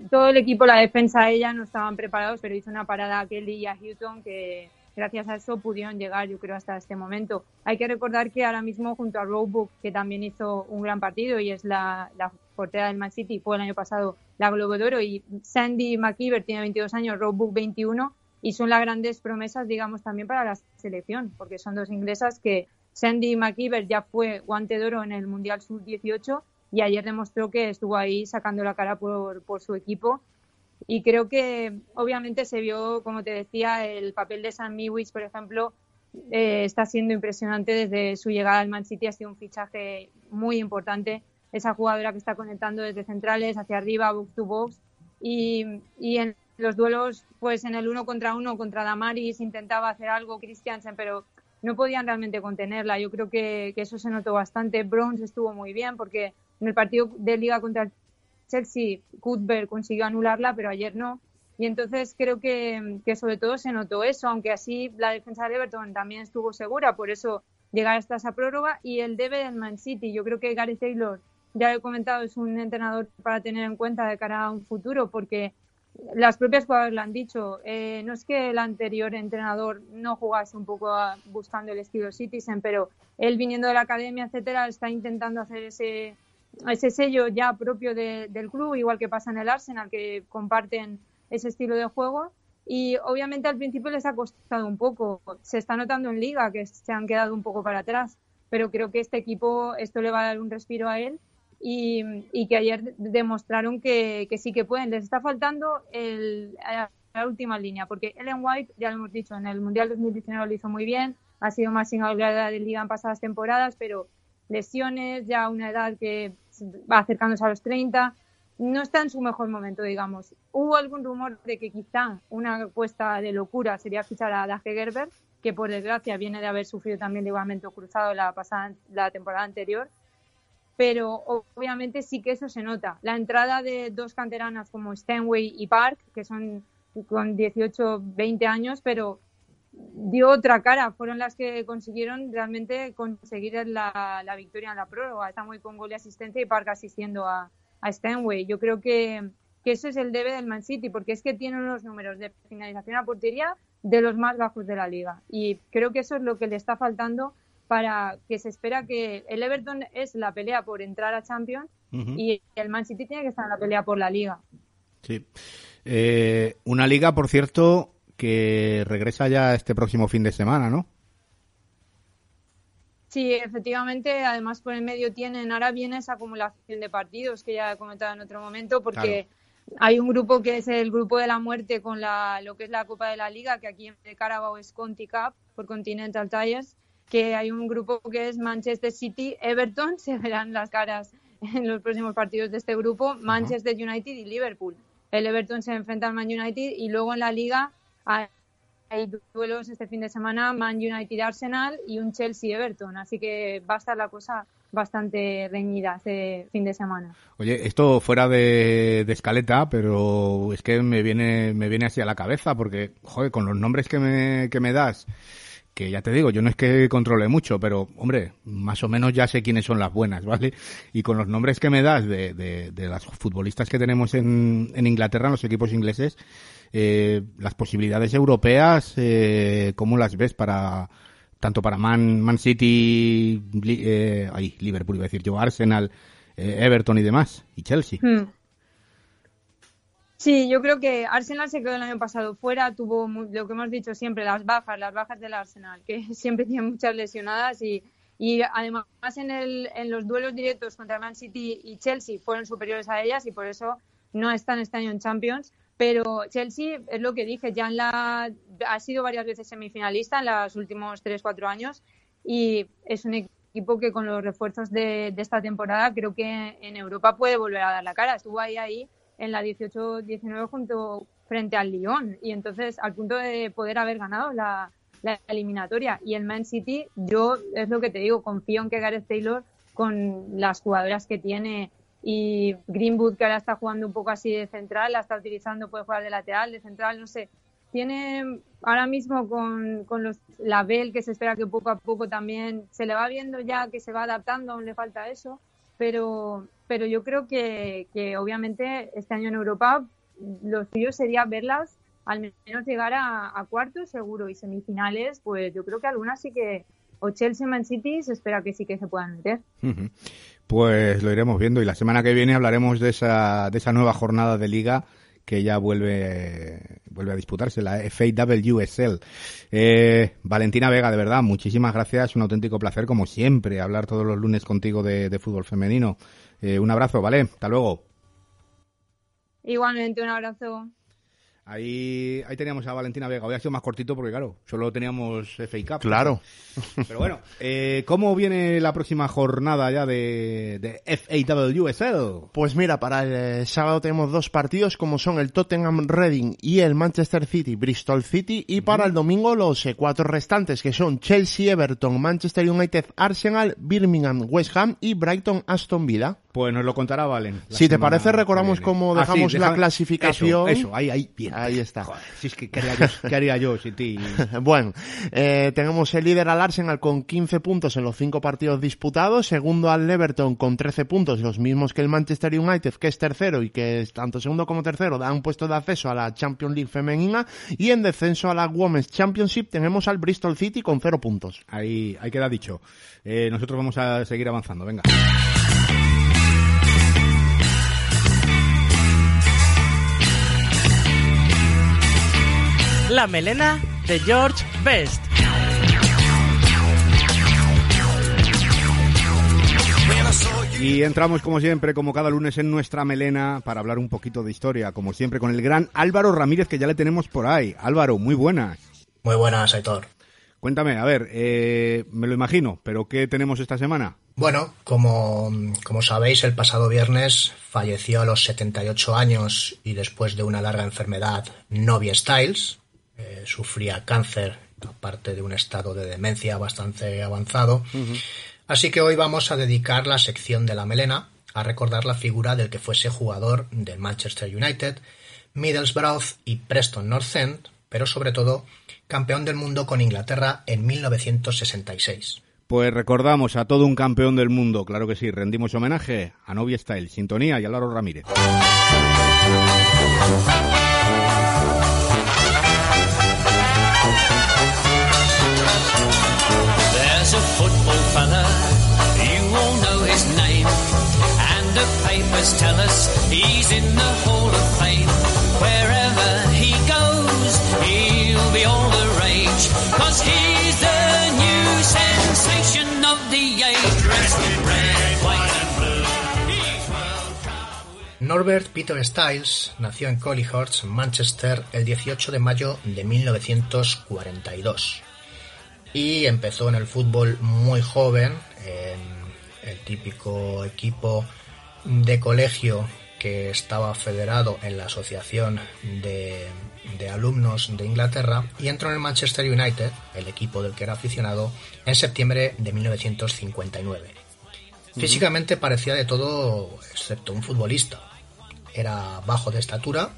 todo el equipo la defensa ella no estaban preparados pero hizo una parada a Kelly y a Houghton que gracias a eso pudieron llegar yo creo hasta este momento. Hay que recordar que ahora mismo junto a Roebuck que también hizo un gran partido y es la, la portera del Man City fue el año pasado la Globo de Oro y Sandy McKeever tiene 22 años Roebuck 21 y son las grandes promesas, digamos, también para la selección, porque son dos inglesas que Sandy McKeever ya fue guante de oro en el Mundial Sub-18 y ayer demostró que estuvo ahí sacando la cara por, por su equipo. Y creo que obviamente se vio, como te decía, el papel de Sam Mewis, por ejemplo, eh, está siendo impresionante desde su llegada al Man City, ha sido un fichaje muy importante. Esa jugadora que está conectando desde centrales hacia arriba, box to box. Y, y en los duelos, pues en el uno contra uno contra Damaris intentaba hacer algo Christiansen, pero no podían realmente contenerla. Yo creo que, que eso se notó bastante. Browns estuvo muy bien porque en el partido de liga contra el Chelsea, Cuthbert consiguió anularla, pero ayer no. Y entonces creo que, que sobre todo se notó eso, aunque así la defensa de Everton también estuvo segura, por eso llegar hasta esa prórroga. Y el debe del Man City, yo creo que Gary Taylor, ya he comentado, es un entrenador para tener en cuenta de cara a un futuro, porque las propias jugadoras lo han dicho. Eh, no es que el anterior entrenador no jugase un poco buscando el estilo Citizen, pero él viniendo de la academia, etcétera, está intentando hacer ese sello ya propio del club, igual que pasa en el Arsenal, que comparten ese estilo de juego. Y obviamente al principio les ha costado un poco. Se está notando en Liga que se han quedado un poco para atrás, pero creo que este equipo, esto le va a dar un respiro a él y, que ayer demostraron que, sí que pueden. Les está faltando la última línea, porque Ellen White, ya lo hemos dicho, en el Mundial 2019 lo hizo muy bien, ha sido más sin hablar de liga en pasadas temporadas, pero lesiones, ya una edad que va acercándose a los 30, no está en su mejor momento, digamos. Hubo algún rumor de que quizá una apuesta de locura sería fichar a Dage Gerber, que por desgracia viene de haber sufrido también ligamento cruzado la pasada la temporada anterior pero obviamente sí que eso se nota. La entrada de dos canteranas como Stanway y Park, que son con 18, 20 años, pero dio otra cara. Fueron las que consiguieron realmente conseguir la, victoria en la prórroga. muy con gol y asistencia y Park asistiendo a, a Stanway. Yo creo que, que eso es el debe del Man City, porque es que tiene unos números de finalización a portería de los más bajos de la liga. Y creo que eso es lo que le está faltando para que se espera que el Everton es la pelea por entrar a Champions y el Man City tiene que estar en la pelea por la liga. Sí. Eh, una liga, por cierto, que regresa ya este próximo fin de semana, ¿no? Sí, efectivamente. Además, por el medio tienen, ahora viene esa acumulación de partidos que ya he comentado en otro momento, porque hay un grupo que es el grupo de la muerte con la, lo que es la Copa de la Liga, que aquí en Carabao es Conti Cup por Continental Tires que hay un grupo que es Manchester City, Everton, se verán las caras en los próximos partidos de este grupo, Manchester United y Liverpool. El Everton se enfrenta al Man United y luego en la liga hay duelos este fin de semana, Man United Arsenal y un Chelsea Everton, así que va a estar la cosa bastante reñida este fin de semana. Oye, esto fuera de, de, escaleta, pero es que me viene, me viene así a la cabeza, porque, joder, con los nombres que me, que me das, que ya te digo, yo no es que controle mucho, pero hombre, más o menos ya sé quiénes son las buenas, ¿vale? Y con los nombres que me das de, de, las futbolistas que tenemos en, en Inglaterra, en los equipos ingleses, eh, las posibilidades europeas, eh, ¿cómo las ves para tanto para Man, Man City, eh, ahí, Liverpool iba a decir yo, Arsenal, eh, Everton y demás, y Chelsea? Hmm. Sí, yo creo que Arsenal se quedó el año pasado fuera, tuvo lo que hemos dicho siempre, las bajas, las bajas del Arsenal, que siempre tiene muchas lesionadas y, y además en, el, en los duelos directos contra Man City y Chelsea fueron superiores a ellas y por eso no están este año en Champions. Pero Chelsea, es lo que dije, ya en la, ha sido varias veces semifinalista en los últimos 3-4 años y es un equipo que con los refuerzos de, de esta temporada creo que en Europa puede volver a dar la cara. Estuvo ahí ahí en la 18-19 junto frente al Lyon. Y entonces al punto de poder haber ganado la, eliminatoria. Y el Man City yo es lo que te digo confío en que Gareth Taylor con las jugadoras que tiene y Greenwood que ahora está jugando un poco así de central la está utilizando puede jugar de lateral de central no sé. Tiene ahora mismo con, con los, la Bell que se espera que poco a poco también se le va viendo ya que se va adaptando aún le falta eso. Pero pero yo creo que, obviamente este año en Europa lo suyo sería verlas al menos llegar a, cuartos seguro y semifinales, pues yo creo que algunas sí que, o Chelsea Man City se espera que sí que se puedan meter. Pues lo iremos viendo y la semana que viene hablaremos de esa, de esa nueva jornada de liga que ya vuelve, vuelve a disputarse, la FAWSL. Eh, Valentina Vega, de verdad, muchísimas gracias, un auténtico placer como siempre hablar todos los lunes contigo de fútbol femenino. Eh, un abrazo, ¿vale? Hasta luego. Igualmente, un abrazo. Ahí, ahí teníamos a Valentina Vega. Hoy ha sido más cortito porque, claro, solo teníamos FA Cup. Claro. Pero bueno, eh, ¿cómo viene la próxima jornada ya de, de FAWSL? Pues mira, para el eh, sábado tenemos dos partidos como son el Tottenham Reading y el Manchester City Bristol City. Y para el domingo los cuatro restantes que son Chelsea Everton, Manchester United Arsenal, Birmingham West Ham y Brighton Aston Villa. Pues nos lo contará Valen. Si te parece, recordamos cómo Ah, dejamos la clasificación. Eso, eso, ahí, ahí, bien. Ahí está. Joder, si es que, ¿qué haría yo, qué haría yo sin ti? Bueno, eh, tenemos el líder al Arsenal con 15 puntos en los cinco partidos disputados, segundo al Everton con 13 puntos, los mismos que el Manchester United, que es tercero y que es tanto segundo como tercero dan puesto de acceso a la Champions League femenina y en descenso a la Women's Championship tenemos al Bristol City con cero puntos. Ahí, ahí queda dicho. Eh, nosotros vamos a seguir avanzando, venga. La melena de George Best. Y entramos como siempre, como cada lunes en nuestra melena, para hablar un poquito de historia, como siempre, con el gran Álvaro Ramírez, que ya le tenemos por ahí. Álvaro, muy buenas. Muy buenas, Aitor. Cuéntame, a ver, eh, me lo imagino, pero ¿qué tenemos esta semana? Bueno, como, como sabéis, el pasado viernes falleció a los 78 años y después de una larga enfermedad Novia Styles. Eh, sufría cáncer, aparte de un estado de demencia bastante avanzado. Así que hoy vamos a dedicar la sección de la melena a recordar la figura del que fuese jugador del Manchester United, Middlesbrough y Preston North End, pero sobre todo campeón del mundo con Inglaterra en 1966. Pues recordamos a todo un campeón del mundo, claro que sí, rendimos homenaje a Novia Style, Sintonía y Álvaro Ramírez. Tell us he's in the Hall of Fame. Wherever he goes, he'll be all the rage. Cause he's the new sensation of the age. Dressed in red, white and blue. Norbert Peter Styles nació en Collyhurst, Manchester, el 18 de mayo de 1942 y empezó en el fútbol muy joven, en el típico equipo de colegio que estaba federado en la Asociación de, de Alumnos de Inglaterra y entró en el Manchester United, el equipo del que era aficionado, en septiembre de 1959. Físicamente parecía de todo excepto un futbolista. Era bajo de estatura,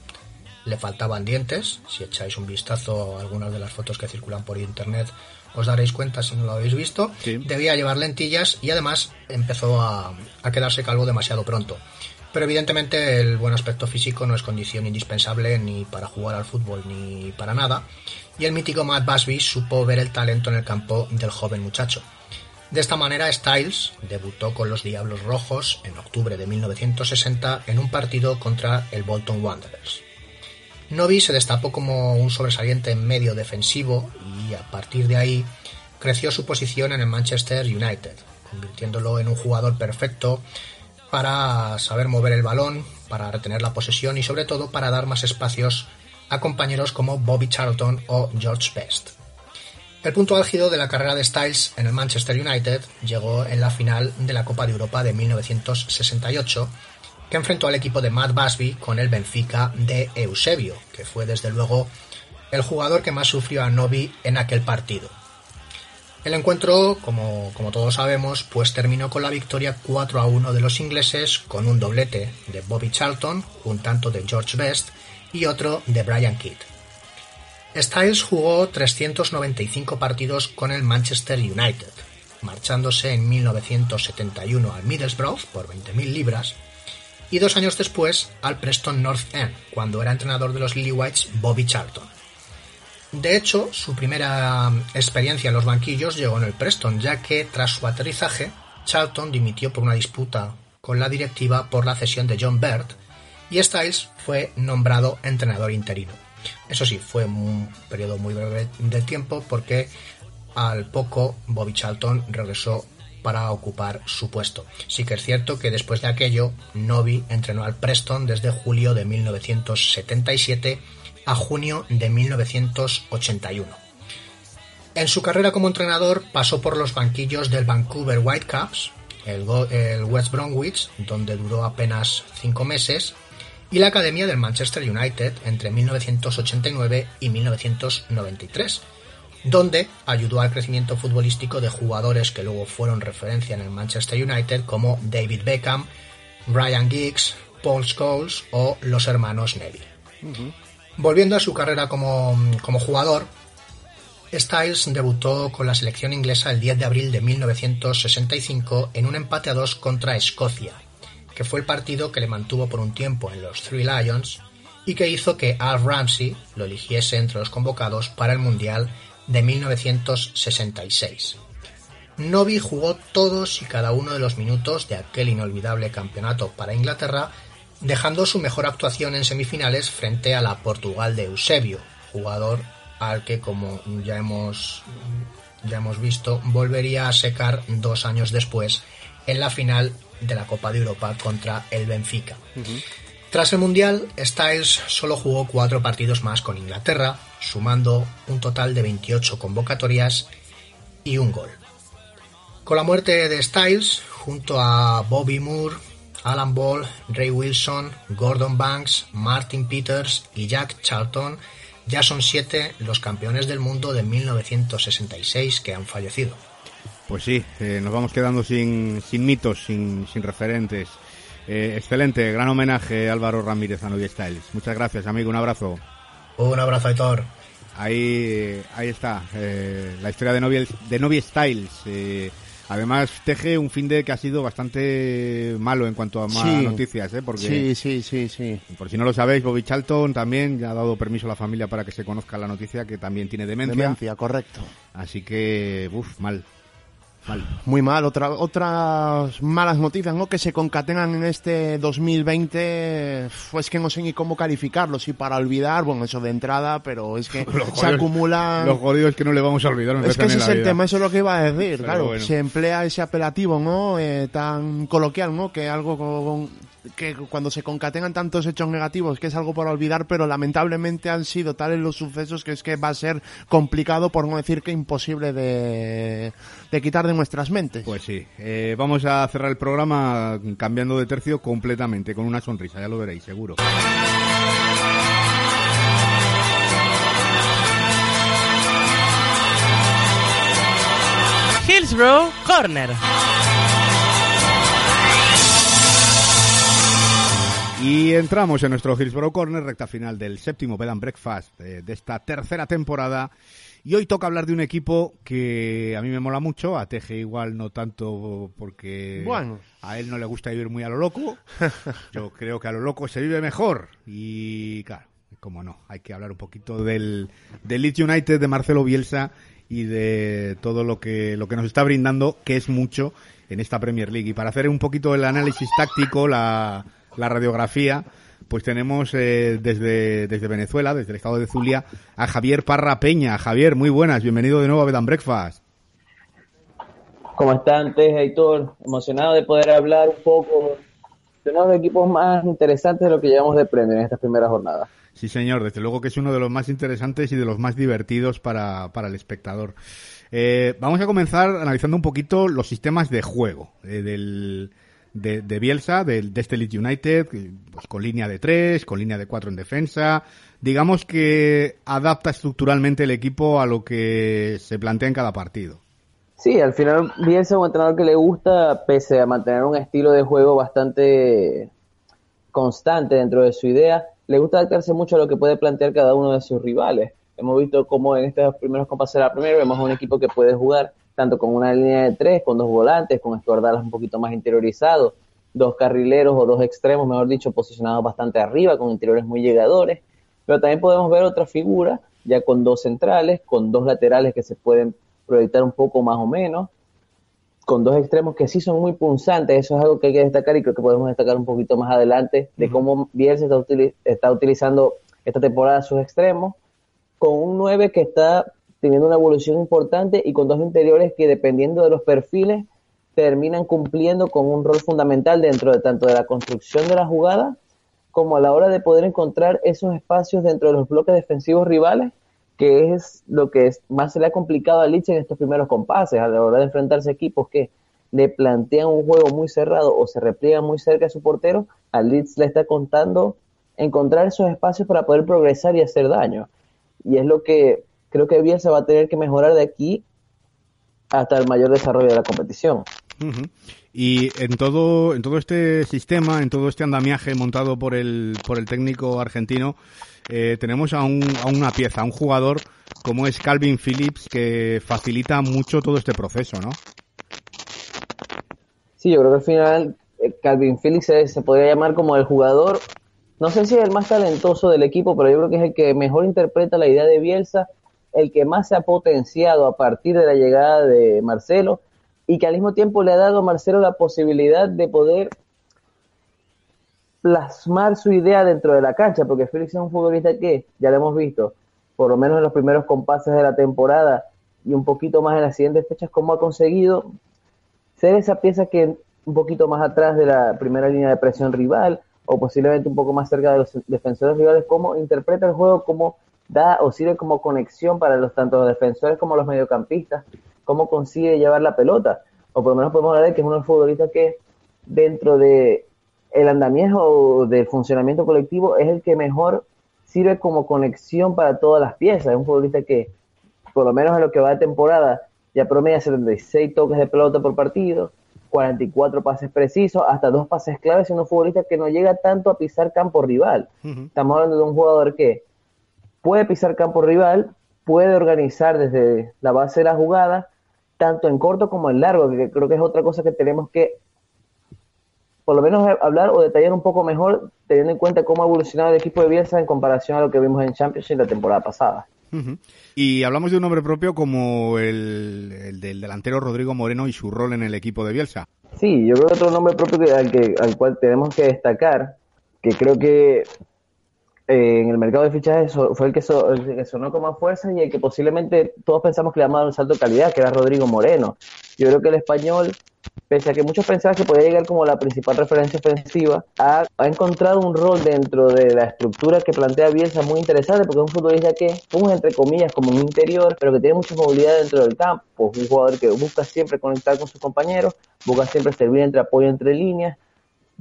le faltaban dientes. Si echáis un vistazo a algunas de las fotos que circulan por internet, os daréis cuenta si no lo habéis visto. Sí. Debía llevar lentillas y además empezó a, a quedarse calvo demasiado pronto. Pero evidentemente el buen aspecto físico no es condición indispensable ni para jugar al fútbol ni para nada. Y el mítico Matt Busby supo ver el talento en el campo del joven muchacho. De esta manera, Styles debutó con los Diablos Rojos en octubre de 1960 en un partido contra el Bolton Wanderers. Novi se destapó como un sobresaliente medio defensivo y a partir de ahí creció su posición en el Manchester United, convirtiéndolo en un jugador perfecto para saber mover el balón, para retener la posesión y sobre todo para dar más espacios a compañeros como Bobby Charlton o George Best. El punto álgido de la carrera de Styles en el Manchester United llegó en la final de la Copa de Europa de 1968, que enfrentó al equipo de Matt Busby con el Benfica de Eusebio, que fue desde luego el jugador que más sufrió a Novi en aquel partido. El encuentro, como, como todos sabemos, pues terminó con la victoria 4 a 1 de los ingleses con un doblete de Bobby Charlton, un tanto de George Best y otro de Brian Kidd. Styles jugó 395 partidos con el Manchester United, marchándose en 1971 al Middlesbrough por 20.000 libras y dos años después al Preston North End, cuando era entrenador de los Lillywhites Bobby Charlton. De hecho, su primera experiencia en los banquillos llegó en el Preston, ya que tras su aterrizaje, Charlton dimitió por una disputa con la directiva por la cesión de John Bird y Styles fue nombrado entrenador interino. Eso sí, fue un periodo muy breve de tiempo porque al poco Bobby Charlton regresó para ocupar su puesto. Sí que es cierto que después de aquello, Novi entrenó al Preston desde julio de 1977 a junio de 1981. En su carrera como entrenador pasó por los banquillos del Vancouver Whitecaps, el, West Bromwich, donde duró apenas cinco meses, y la Academia del Manchester United entre 1989 y 1993, donde ayudó al crecimiento futbolístico de jugadores que luego fueron referencia en el Manchester United como David Beckham, Brian Giggs, Paul Scholes o los hermanos Neville. Volviendo a su carrera como, como jugador, Styles debutó con la selección inglesa el 10 de abril de 1965 en un empate a dos contra Escocia, que fue el partido que le mantuvo por un tiempo en los Three Lions y que hizo que Al Ramsey lo eligiese entre los convocados para el Mundial de 1966. Novi jugó todos y cada uno de los minutos de aquel inolvidable campeonato para Inglaterra, dejando su mejor actuación en semifinales frente a la Portugal de Eusebio, jugador al que, como ya hemos, ya hemos visto, volvería a secar dos años después en la final de la Copa de Europa contra el Benfica. Tras el Mundial, Styles solo jugó cuatro partidos más con Inglaterra, sumando un total de 28 convocatorias y un gol. Con la muerte de Styles, junto a Bobby Moore, Alan Ball, Ray Wilson, Gordon Banks, Martin Peters y Jack Charlton, ya son siete los campeones del mundo de 1966 que han fallecido. Pues sí, eh, nos vamos quedando sin, sin mitos, sin, referentes. Eh, excelente, gran homenaje Álvaro Ramírez a Novi Styles. Muchas gracias, amigo, un abrazo. Un abrazo, Aitor. Ahí, ahí está, eh, la historia de Novi, de Novi Styles. Eh, además, teje un fin de que ha sido bastante malo en cuanto a más Sí. noticias, ¿eh? Porque, Sí, sí, sí, sí. por si no lo sabéis, Bobby Charlton también ya ha dado permiso a la familia para que se conozca la noticia que también tiene demencia. Demencia, correcto. Así que, uff, mal. Mal. Muy mal, otra, otras malas noticias, ¿no? Que se concatenan en este 2020, pues que no sé ni cómo calificarlo, si para olvidar, bueno, eso de entrada, pero es que Los se jodidos- acumulan... Lo jodido es que no le vamos a olvidar. me Es que ese es el vida. tema, eso es lo que iba a decir, Pero claro. bueno. Se emplea ese apelativo, ¿no? Eh, tan coloquial, ¿no? Que algo con, que cuando se concatenan tantos hechos negativos, que es algo por olvidar, pero lamentablemente han sido tales los sucesos que es que va a ser complicado, por no decir que imposible de, de quitar de nuestras mentes. Pues sí, eh, vamos a cerrar el programa cambiando de tercio completamente, con una sonrisa, ya lo veréis, seguro. Hillsborough Corner. Y entramos en nuestro Hillsborough Corner, recta final del séptimo Bed and Breakfast eh, de esta tercera temporada. Y hoy toca hablar de un equipo que a mí me mola mucho, a Teje igual no tanto porque Bueno. a él no le gusta vivir muy a lo loco. Yo creo que a lo loco se vive mejor. Y claro, como no, hay que hablar un poquito del, del Leeds United de Marcelo Bielsa y de todo lo que, lo que nos está brindando, que es mucho en esta Premier League. Y para hacer un poquito el análisis táctico, la, la radiografía, pues tenemos eh, desde, desde Venezuela, desde el estado de Zulia, a Javier Parra Peña. Javier, muy buenas, bienvenido de nuevo a Bed and Breakfast. ¿Cómo están, Tej, Héctor? Emocionado de poder hablar un poco de uno de los equipos más interesantes de lo que llevamos de Premier en estas primeras jornadas. Sí, señor, desde luego que es uno de los más interesantes y de los más divertidos para, para el espectador. Eh, vamos a comenzar analizando un poquito los sistemas de juego eh, del, de, de Bielsa, del, de este United, pues, con línea de tres, con línea de cuatro en defensa. Digamos que adapta estructuralmente el equipo a lo que se plantea en cada partido. Sí, al final Bielsa es un entrenador que le gusta, pese a mantener un estilo de juego bastante constante dentro de su idea, le gusta adaptarse mucho a lo que puede plantear cada uno de sus rivales. Hemos visto cómo en estos primeros compases de la primera vemos un equipo que puede jugar tanto con una línea de tres, con dos volantes, con Stuart Dallas un poquito más interiorizado, dos carrileros o dos extremos, mejor dicho, posicionados bastante arriba, con interiores muy llegadores, pero también podemos ver otra figura, ya con dos centrales, con dos laterales que se pueden proyectar un poco más o menos, con dos extremos que sí son muy punzantes, eso es algo que hay que destacar y creo que podemos destacar un poquito más adelante de cómo Bielsa está, está utilizando esta temporada sus extremos, con un 9 que está teniendo una evolución importante y con dos interiores que dependiendo de los perfiles terminan cumpliendo con un rol fundamental dentro de tanto de la construcción de la jugada como a la hora de poder encontrar esos espacios dentro de los bloques defensivos rivales, que es lo que es- más se le ha complicado a Leeds en estos primeros compases, a la hora de enfrentarse a equipos que le plantean un juego muy cerrado o se repliegan muy cerca de su portero, a Leeds le está contando encontrar esos espacios para poder progresar y hacer daño. Y es lo que creo que Bielsa va a tener que mejorar de aquí hasta el mayor desarrollo de la competición. Y en todo, en todo este sistema, en todo este andamiaje montado por el, por el técnico argentino, eh, tenemos a, un, a una pieza, a un jugador como es Calvin Phillips que facilita mucho todo este proceso, ¿no? Sí, yo creo que al final eh, Calvin Phillips se, se podría llamar como el jugador, no sé si es el más talentoso del equipo, pero yo creo que es el que mejor interpreta la idea de Bielsa, el que más se ha potenciado a partir de la llegada de Marcelo y que al mismo tiempo le ha dado a Marcelo la posibilidad de poder plasmar su idea dentro de la cancha, porque Félix es un futbolista que, ya lo hemos visto, por lo menos en los primeros compases de la temporada y un poquito más en las siguientes fechas, cómo ha conseguido ser esa pieza que un poquito más atrás de la primera línea de presión rival o posiblemente un poco más cerca de los defensores rivales, cómo interpreta el juego, cómo da o sirve como conexión para los tanto los defensores como los mediocampistas, cómo consigue llevar la pelota, o por lo menos podemos hablar que es uno de los futbolistas que dentro de el del funcionamiento colectivo es el que mejor sirve como conexión para todas las piezas. Es un futbolista que, por lo menos en lo que va de temporada, ya promedia 76 toques de pelota por partido, 44 pases precisos, hasta dos pases claves, y un futbolista que no llega tanto a pisar campo rival. Estamos hablando de un jugador que puede pisar campo rival, puede organizar desde la base de la jugada, tanto en corto como en largo, que creo que es otra cosa que tenemos que por lo menos hablar o detallar un poco mejor, teniendo en cuenta cómo ha evolucionado el equipo de Bielsa en comparación a lo que vimos en Championship la temporada pasada. Y hablamos de un nombre propio como el, el del delantero Rodrigo Moreno y su rol en el equipo de Bielsa. Sí, yo creo que otro nombre propio que, al, que, al cual tenemos que destacar, que creo que en el mercado de fichajes fue el que, sonó con más fuerza y el que posiblemente todos pensamos que le daba un salto de calidad, que era Rodrigo Moreno. Yo creo que el español, pese a que muchos pensaban que podía llegar como la principal referencia ofensiva, ha, encontrado un rol dentro de la estructura que plantea Bielsa muy interesante, porque es un futbolista que, como entre comillas, como un interior, pero que tiene mucha movilidad dentro del campo, un jugador que busca siempre conectar con sus compañeros, busca siempre servir entre apoyo entre líneas,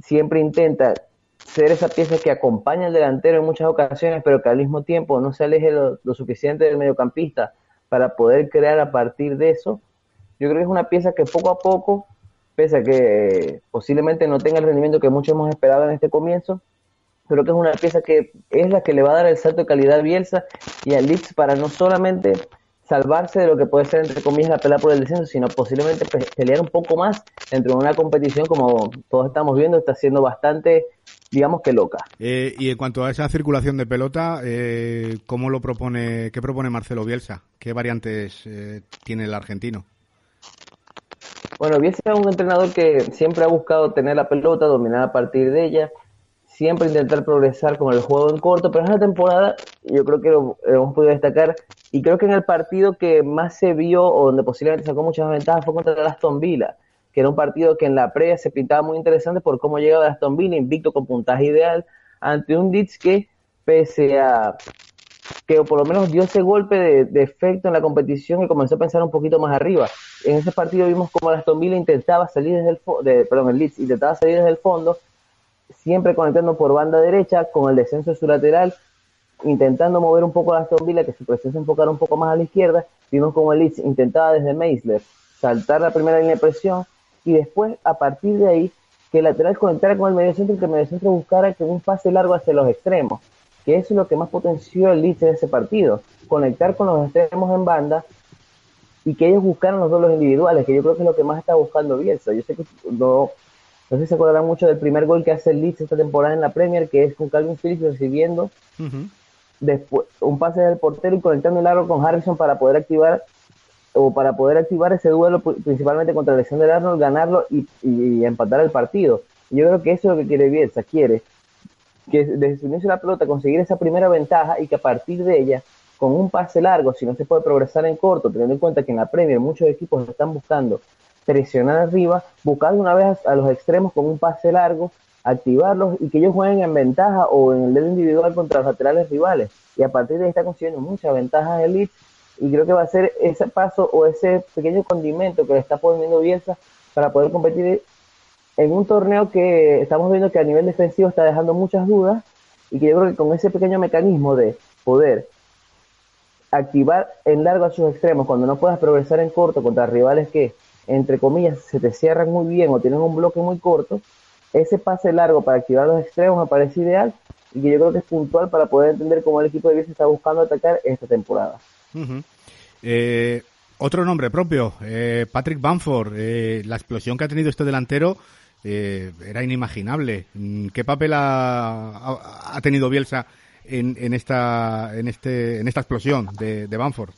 siempre intenta ser esa pieza que acompaña al delantero en muchas ocasiones, pero que al mismo tiempo no se aleje lo, suficiente del mediocampista para poder crear a partir de eso. Yo creo que es una pieza que poco a poco, pese a que posiblemente no tenga el rendimiento que muchos hemos esperado en este comienzo, creo que es una pieza que es la que le va a dar el salto de calidad a Bielsa y al Leeds para no solamente salvarse de lo que puede ser entre comillas la pelea por el descenso, sino posiblemente pe- pelear un poco más dentro de una competición como todos estamos viendo, está siendo bastante, digamos que loca. Eh, y en cuanto a esa circulación de pelota, eh, ¿cómo lo propone, qué propone Marcelo Bielsa? ¿Qué variantes eh, tiene el argentino? Bueno, Bielsa es un entrenador que siempre ha buscado tener la pelota, dominar a partir de ella, siempre intentar progresar con el juego en corto, pero en esta temporada yo creo que lo hemos podido destacar y creo que en el partido que más se vio o donde posiblemente sacó muchas ventajas fue contra el Aston Villa, que era un partido que en la previa se pintaba muy interesante por cómo llegaba Aston Villa invicto con puntaje ideal ante un Leeds que pese a que por lo menos dio ese golpe de, de efecto en la competición y comenzó a pensar un poquito más arriba. En ese partido vimos como el Aston Villa intentaba salir desde el de, perdón, el Leeds intentaba salir desde el fondo, siempre conectando por banda derecha con el descenso de su lateral, intentando mover un poco a Aston Villa, que su se enfocara un poco más a la izquierda. Vimos como el Leeds intentaba desde Meisler saltar la primera línea de presión y después, a partir de ahí, que el lateral conectara con el mediocentro y que el mediocentro buscara que un pase largo hacia los extremos que eso es lo que más potenció el Leeds en ese partido, conectar con los extremos en banda y que ellos buscaran los duelos individuales, que yo creo que es lo que más está buscando Bielsa. Yo sé que no, no sé si se acordarán mucho del primer gol que hace el Leeds esta temporada en la Premier, que es con Calvin Phillips recibiendo después un pase del portero y conectando el aro con Harrison para poder activar o para poder activar ese duelo pri- principalmente contra Alexander Arnold, ganarlo y, y empatar el partido. Yo creo que eso es lo que quiere Bielsa, quiere que desde su inicio de la pelota conseguir esa primera ventaja y que a partir de ella, con un pase largo, si no se puede progresar en corto, teniendo en cuenta que en la Premier muchos equipos están buscando presionar arriba, buscar una vez a, a los extremos con un pase largo, activarlos y que ellos jueguen en ventaja o en el dedo individual contra los laterales rivales. Y a partir de ahí está consiguiendo muchas ventajas el Leeds y creo que va a ser ese paso o ese pequeño condimento que le está poniendo Bielsa para poder competir en un torneo que estamos viendo que a nivel defensivo está dejando muchas dudas y que yo creo que con ese pequeño mecanismo de poder activar en largo a sus extremos cuando no puedas progresar en corto contra rivales que entre comillas, se te cierran muy bien o tienen un bloque muy corto, ese pase largo para activar los extremos me parece ideal y que yo creo que es puntual para poder entender cómo el equipo de Bielsa está buscando atacar esta temporada. Ujú. Eh, otro nombre propio, eh, Patrick Bamford. Eh, la explosión que ha tenido este delantero eh, era inimaginable. Mm, ¿Qué papel ha, ha- tenido Bielsa en, en esta en este en esta explosión de, de Bamford?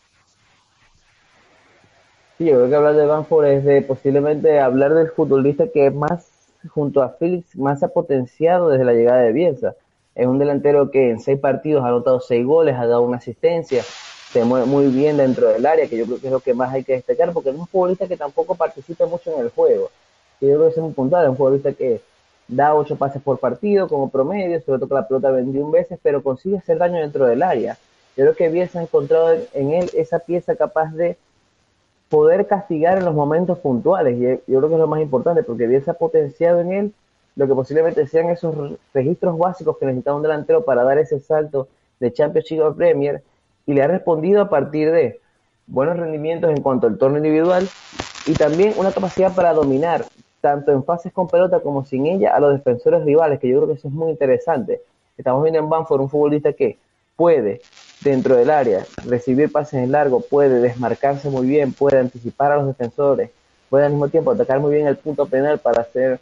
Sí, yo creo que hablar de Banford es de posiblemente hablar del futbolista que más, junto a Phillips, más ha potenciado desde la llegada de Bielsa. Es un delantero que en seis partidos ha anotado seis goles, ha dado una asistencia, se mueve muy bien dentro del área, que yo creo que es lo que más hay que destacar, porque es un futbolista que tampoco participa mucho en el juego. Y yo creo que es muy puntual, es un futbolista que da ocho pases por partido como promedio, sobre todo que la pelota 21 veces, pero consigue hacer daño dentro del área. Yo creo que Bielsa ha encontrado en- él esa pieza capaz de poder castigar en los momentos puntuales. Y yo creo que es lo más importante, porque Bielsa ha potenciado en él lo que posiblemente sean esos re- registros básicos que necesitaba un delantero para dar ese salto de Championship a Premier, y le ha respondido a partir de buenos rendimientos en cuanto al torneo individual y también una capacidad para dominar tanto en fases con pelota como sin ella a los defensores rivales, que yo creo que eso es muy interesante. Estamos viendo en Banford un futbolista que puede, dentro del área, recibir pases en largo, puede desmarcarse muy bien, puede anticipar a los defensores, puede al mismo tiempo atacar muy bien el punto penal para ser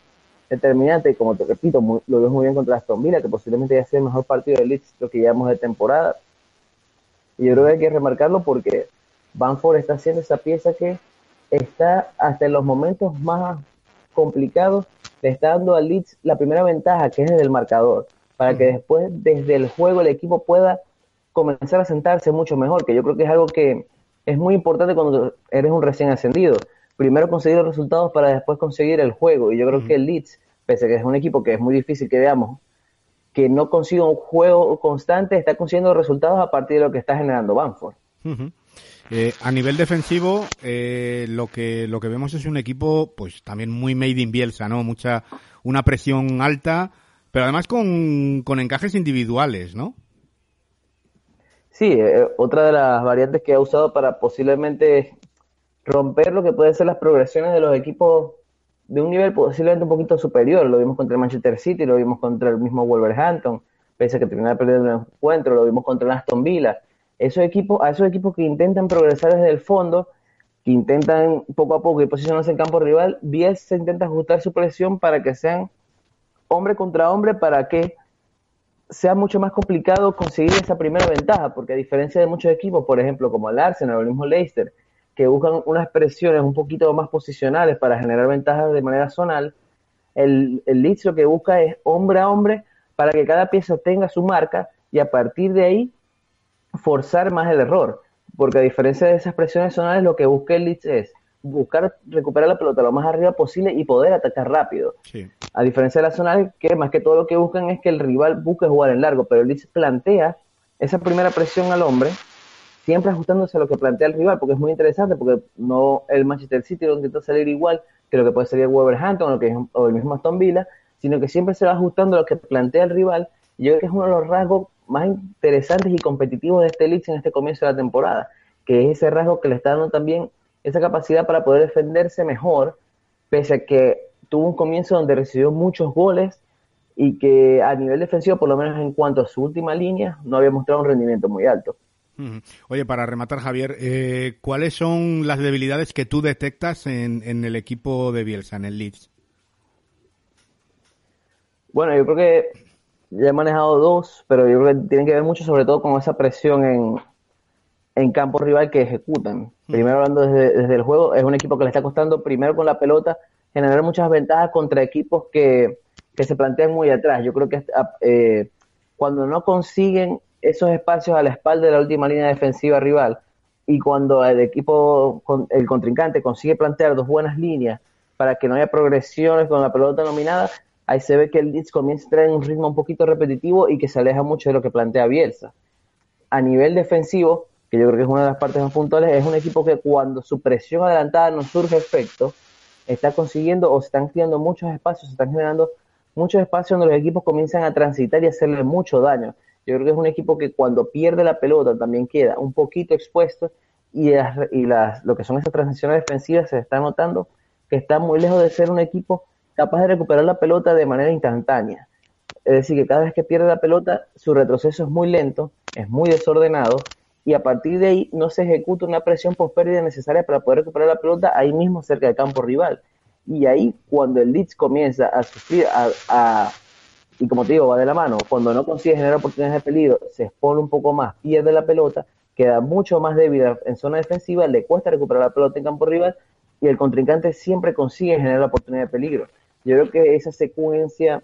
determinante, como te repito, lo vemos muy bien contra Aston Villa, que posiblemente ya sea el mejor partido de Leeds que llevamos de temporada. Y yo creo que hay que remarcarlo porque Banford está haciendo esa pieza que está hasta en los momentos más complicados, le está dando a Leeds la primera ventaja, que es desde el marcador, para que después, desde el juego, el equipo pueda comenzar a sentarse mucho mejor, que yo creo que es algo que es muy importante cuando eres un recién ascendido. Primero conseguir los resultados para después conseguir el juego. Y yo creo que el Leeds, pese a que es un equipo que es muy difícil que veamos, que no consigue un juego constante, está consiguiendo resultados a partir de lo que está generando Banford. Eh, a nivel defensivo, eh, lo que lo que vemos es un equipo, pues también muy made in Bielsa, ¿no? Mucha una presión alta, pero además con, con encajes individuales, ¿no? Sí, eh, otra de las variantes que ha usado para posiblemente romper lo que pueden ser las progresiones de los equipos de un nivel posiblemente un poquito superior. Lo vimos contra el Manchester City, lo vimos contra el mismo Wolverhampton, pese a que terminaba perdiendo el encuentro, lo vimos contra el Aston Villa. Esos equipos, a esos equipos que intentan progresar desde el fondo, que intentan poco a poco ir posicionarse en campo rival, Bielsa intenta ajustar su presión para que sean hombre contra hombre, para que sea mucho más complicado conseguir esa primera ventaja, porque a diferencia de muchos equipos, por ejemplo, como el Arsenal o el mismo Leicester, que buscan unas presiones un poquito más posicionales para generar ventajas de manera zonal, el, el Leeds lo que busca es hombre a hombre para que cada pieza tenga su marca y a partir de ahí forzar más el error. Porque a diferencia de esas presiones zonales, lo que busca el Leeds es buscar recuperar la pelota lo más arriba posible y poder atacar rápido. Sí. A diferencia de las zonales, que más que todo lo que buscan es que el rival busque jugar en largo, pero el Leeds plantea esa primera presión al hombre, siempre ajustándose a lo que plantea el rival, porque es muy interesante, porque no el Manchester City no intenta salir igual que lo que puede salir Wolverhampton o, lo que o el mismo Aston Villa, sino que siempre se va ajustando a lo que plantea el rival, y yo creo que es uno de los rasgos más interesantes y competitivos de este Leeds en este comienzo de la temporada, que es ese rasgo que le está dando también esa capacidad para poder defenderse mejor, pese a que tuvo un comienzo donde recibió muchos goles y que a nivel defensivo, por lo menos en cuanto a su última línea, no había mostrado un rendimiento muy alto. Oye, para rematar, Javier, eh, ¿cuáles son las debilidades que tú detectas en, en el equipo de Bielsa, en el Leeds? Bueno, yo creo que ya he manejado dos, pero yo creo que tienen que ver mucho sobre todo con esa presión en, en campo rival que ejecutan. Primero hablando desde, desde el juego, es un equipo que le está costando primero con la pelota generar muchas ventajas contra equipos que, que se plantean muy atrás. Yo creo que eh, cuando no consiguen esos espacios a la espalda de la última línea defensiva rival y cuando el equipo, el contrincante consigue plantear dos buenas líneas para que no haya progresiones con la pelota nominada, ahí se ve que el Leeds comienza a traer un ritmo un poquito repetitivo y que se aleja mucho de lo que plantea Bielsa. A nivel defensivo, que yo creo que es una de las partes más puntuales, es un equipo que cuando su presión adelantada no surge efecto, está consiguiendo o se están creando muchos espacios, se están generando muchos espacios donde los equipos comienzan a transitar y hacerle mucho daño. Yo creo que es un equipo que cuando pierde la pelota también queda un poquito expuesto y, las, y las, lo que son esas transiciones defensivas se está notando que está muy lejos de ser un equipo capaz de recuperar la pelota de manera instantánea. Es decir, que cada vez que pierde la pelota, su retroceso es muy lento, es muy desordenado, y a partir de ahí no se ejecuta una presión por pérdida necesaria para poder recuperar la pelota ahí mismo cerca del campo rival. Y ahí, cuando el Leeds comienza a sufrir, a- y como te digo, va de la mano, cuando no consigue generar oportunidades de peligro, se expone un poco más, pierde la pelota, queda mucho más débil en zona defensiva, le cuesta recuperar la pelota en campo rival y el contrincante siempre consigue generar la oportunidad de peligro. Yo creo que esa secuencia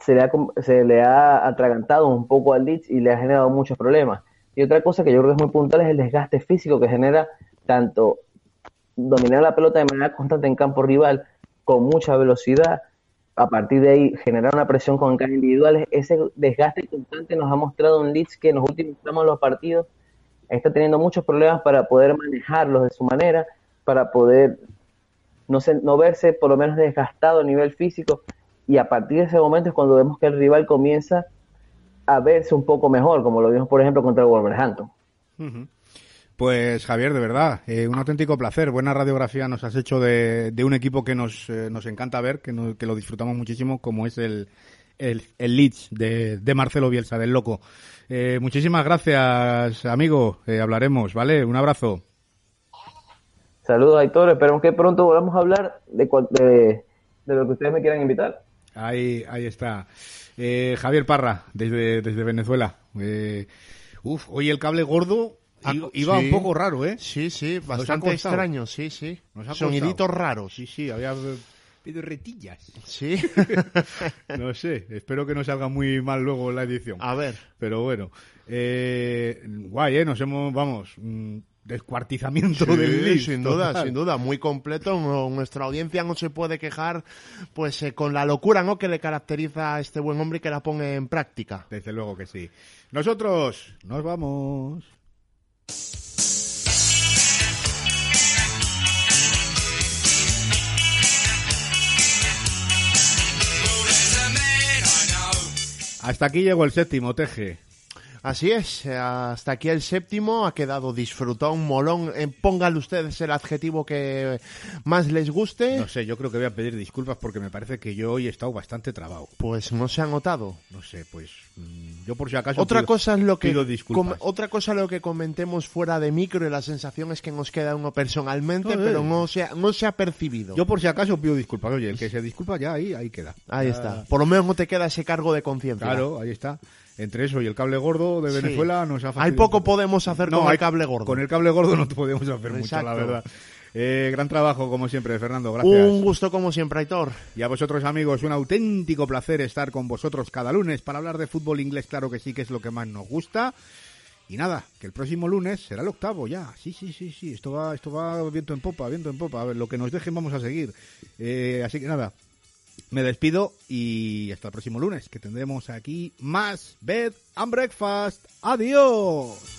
se le ha, se le ha atragantado un poco al Leeds y le ha generado muchos problemas. Y otra cosa que yo creo que es muy puntual es el desgaste físico que genera tanto dominar la pelota de manera constante en campo rival con mucha velocidad, a partir de ahí generar una presión con encajes individuales, ese desgaste constante nos ha mostrado un Leeds que en los últimos tramos los partidos está teniendo muchos problemas para poder manejarlos de su manera, para poder no, no verse por lo menos desgastado a nivel físico y a partir de ese momento es cuando vemos que el rival comienza a verse un poco mejor, como lo vimos por ejemplo contra Wolverhampton. Pues Javier, de verdad, eh, un auténtico placer. Buena radiografía nos has hecho de, de un equipo que nos, eh, nos encanta ver, que, no- que lo disfrutamos muchísimo, como es el, el, el Leeds de, de Marcelo Bielsa, del Loco. Eh, muchísimas gracias, amigo. Hablaremos, ¿vale? Un abrazo. Saludos Aitor, esperamos que pronto volvamos a hablar de, cual- de, de lo que ustedes me quieran invitar. Ahí, ahí está. Eh, Javier Parra, desde, desde Venezuela. Uf, hoy el cable gordo Ah, iba sí. un poco raro, ¿eh? Sí, sí, bastante extraño, sí, sí. Soniditos raros. Sí, sí, había pido retillas. Sí. No sé, espero que no salga muy mal luego la edición. A ver. Pero bueno, eh, guay, ¿eh? Nos hemos, vamos, mm, descuartizamiento Sí, del Leeds, sin duda, total. sin duda, muy completo. Nuestra audiencia no se puede quejar, pues, eh, con la locura, ¿no? Que le caracteriza a este buen hombre y que la pone en práctica. Desde luego que sí. Nosotros nos vamos. Hasta aquí llegó el séptimo, Teje. Así es, eh, hasta aquí el séptimo, ha quedado disfrutón, molón. Eh, pónganle ustedes el adjetivo que más les guste. No sé, yo creo que voy a pedir disculpas porque me parece que yo hoy he estado bastante trabado. Pues no se ha notado. No sé, pues mm, yo por si acaso Otra pido- cosa es lo que pido disculpas. com- otra cosa lo que comentemos fuera de micro y la sensación es que nos queda uno personalmente, pero no se ha, no se ha percibido. Yo por si acaso pido disculpas. Oye, el que se disculpa ya ahí, ahí queda. Ahí Ya- está. Por lo menos no te queda ese cargo de conciencia. Claro, ahí está. Entre eso y el cable gordo de Sí. Venezuela nos ha Hay poco podemos hacer No, con hay- el cable gordo. Con el cable gordo no podemos hacer mucho, la Exacto. verdad. Eh, gran trabajo, como siempre, Fernando. Gracias. Un gusto como siempre, Aitor. Y a vosotros, amigos, un auténtico placer estar con vosotros cada lunes para hablar de fútbol inglés, claro que sí, que es lo que más nos gusta. Y nada, que el próximo lunes será el octavo ya. Sí, sí, sí, sí. Esto va, esto va viento en popa, viento en popa. A ver, lo que nos dejen vamos a seguir. Eh, así que nada, me despido y hasta el próximo lunes, que tendremos aquí más Bed and Breakfast. Adiós.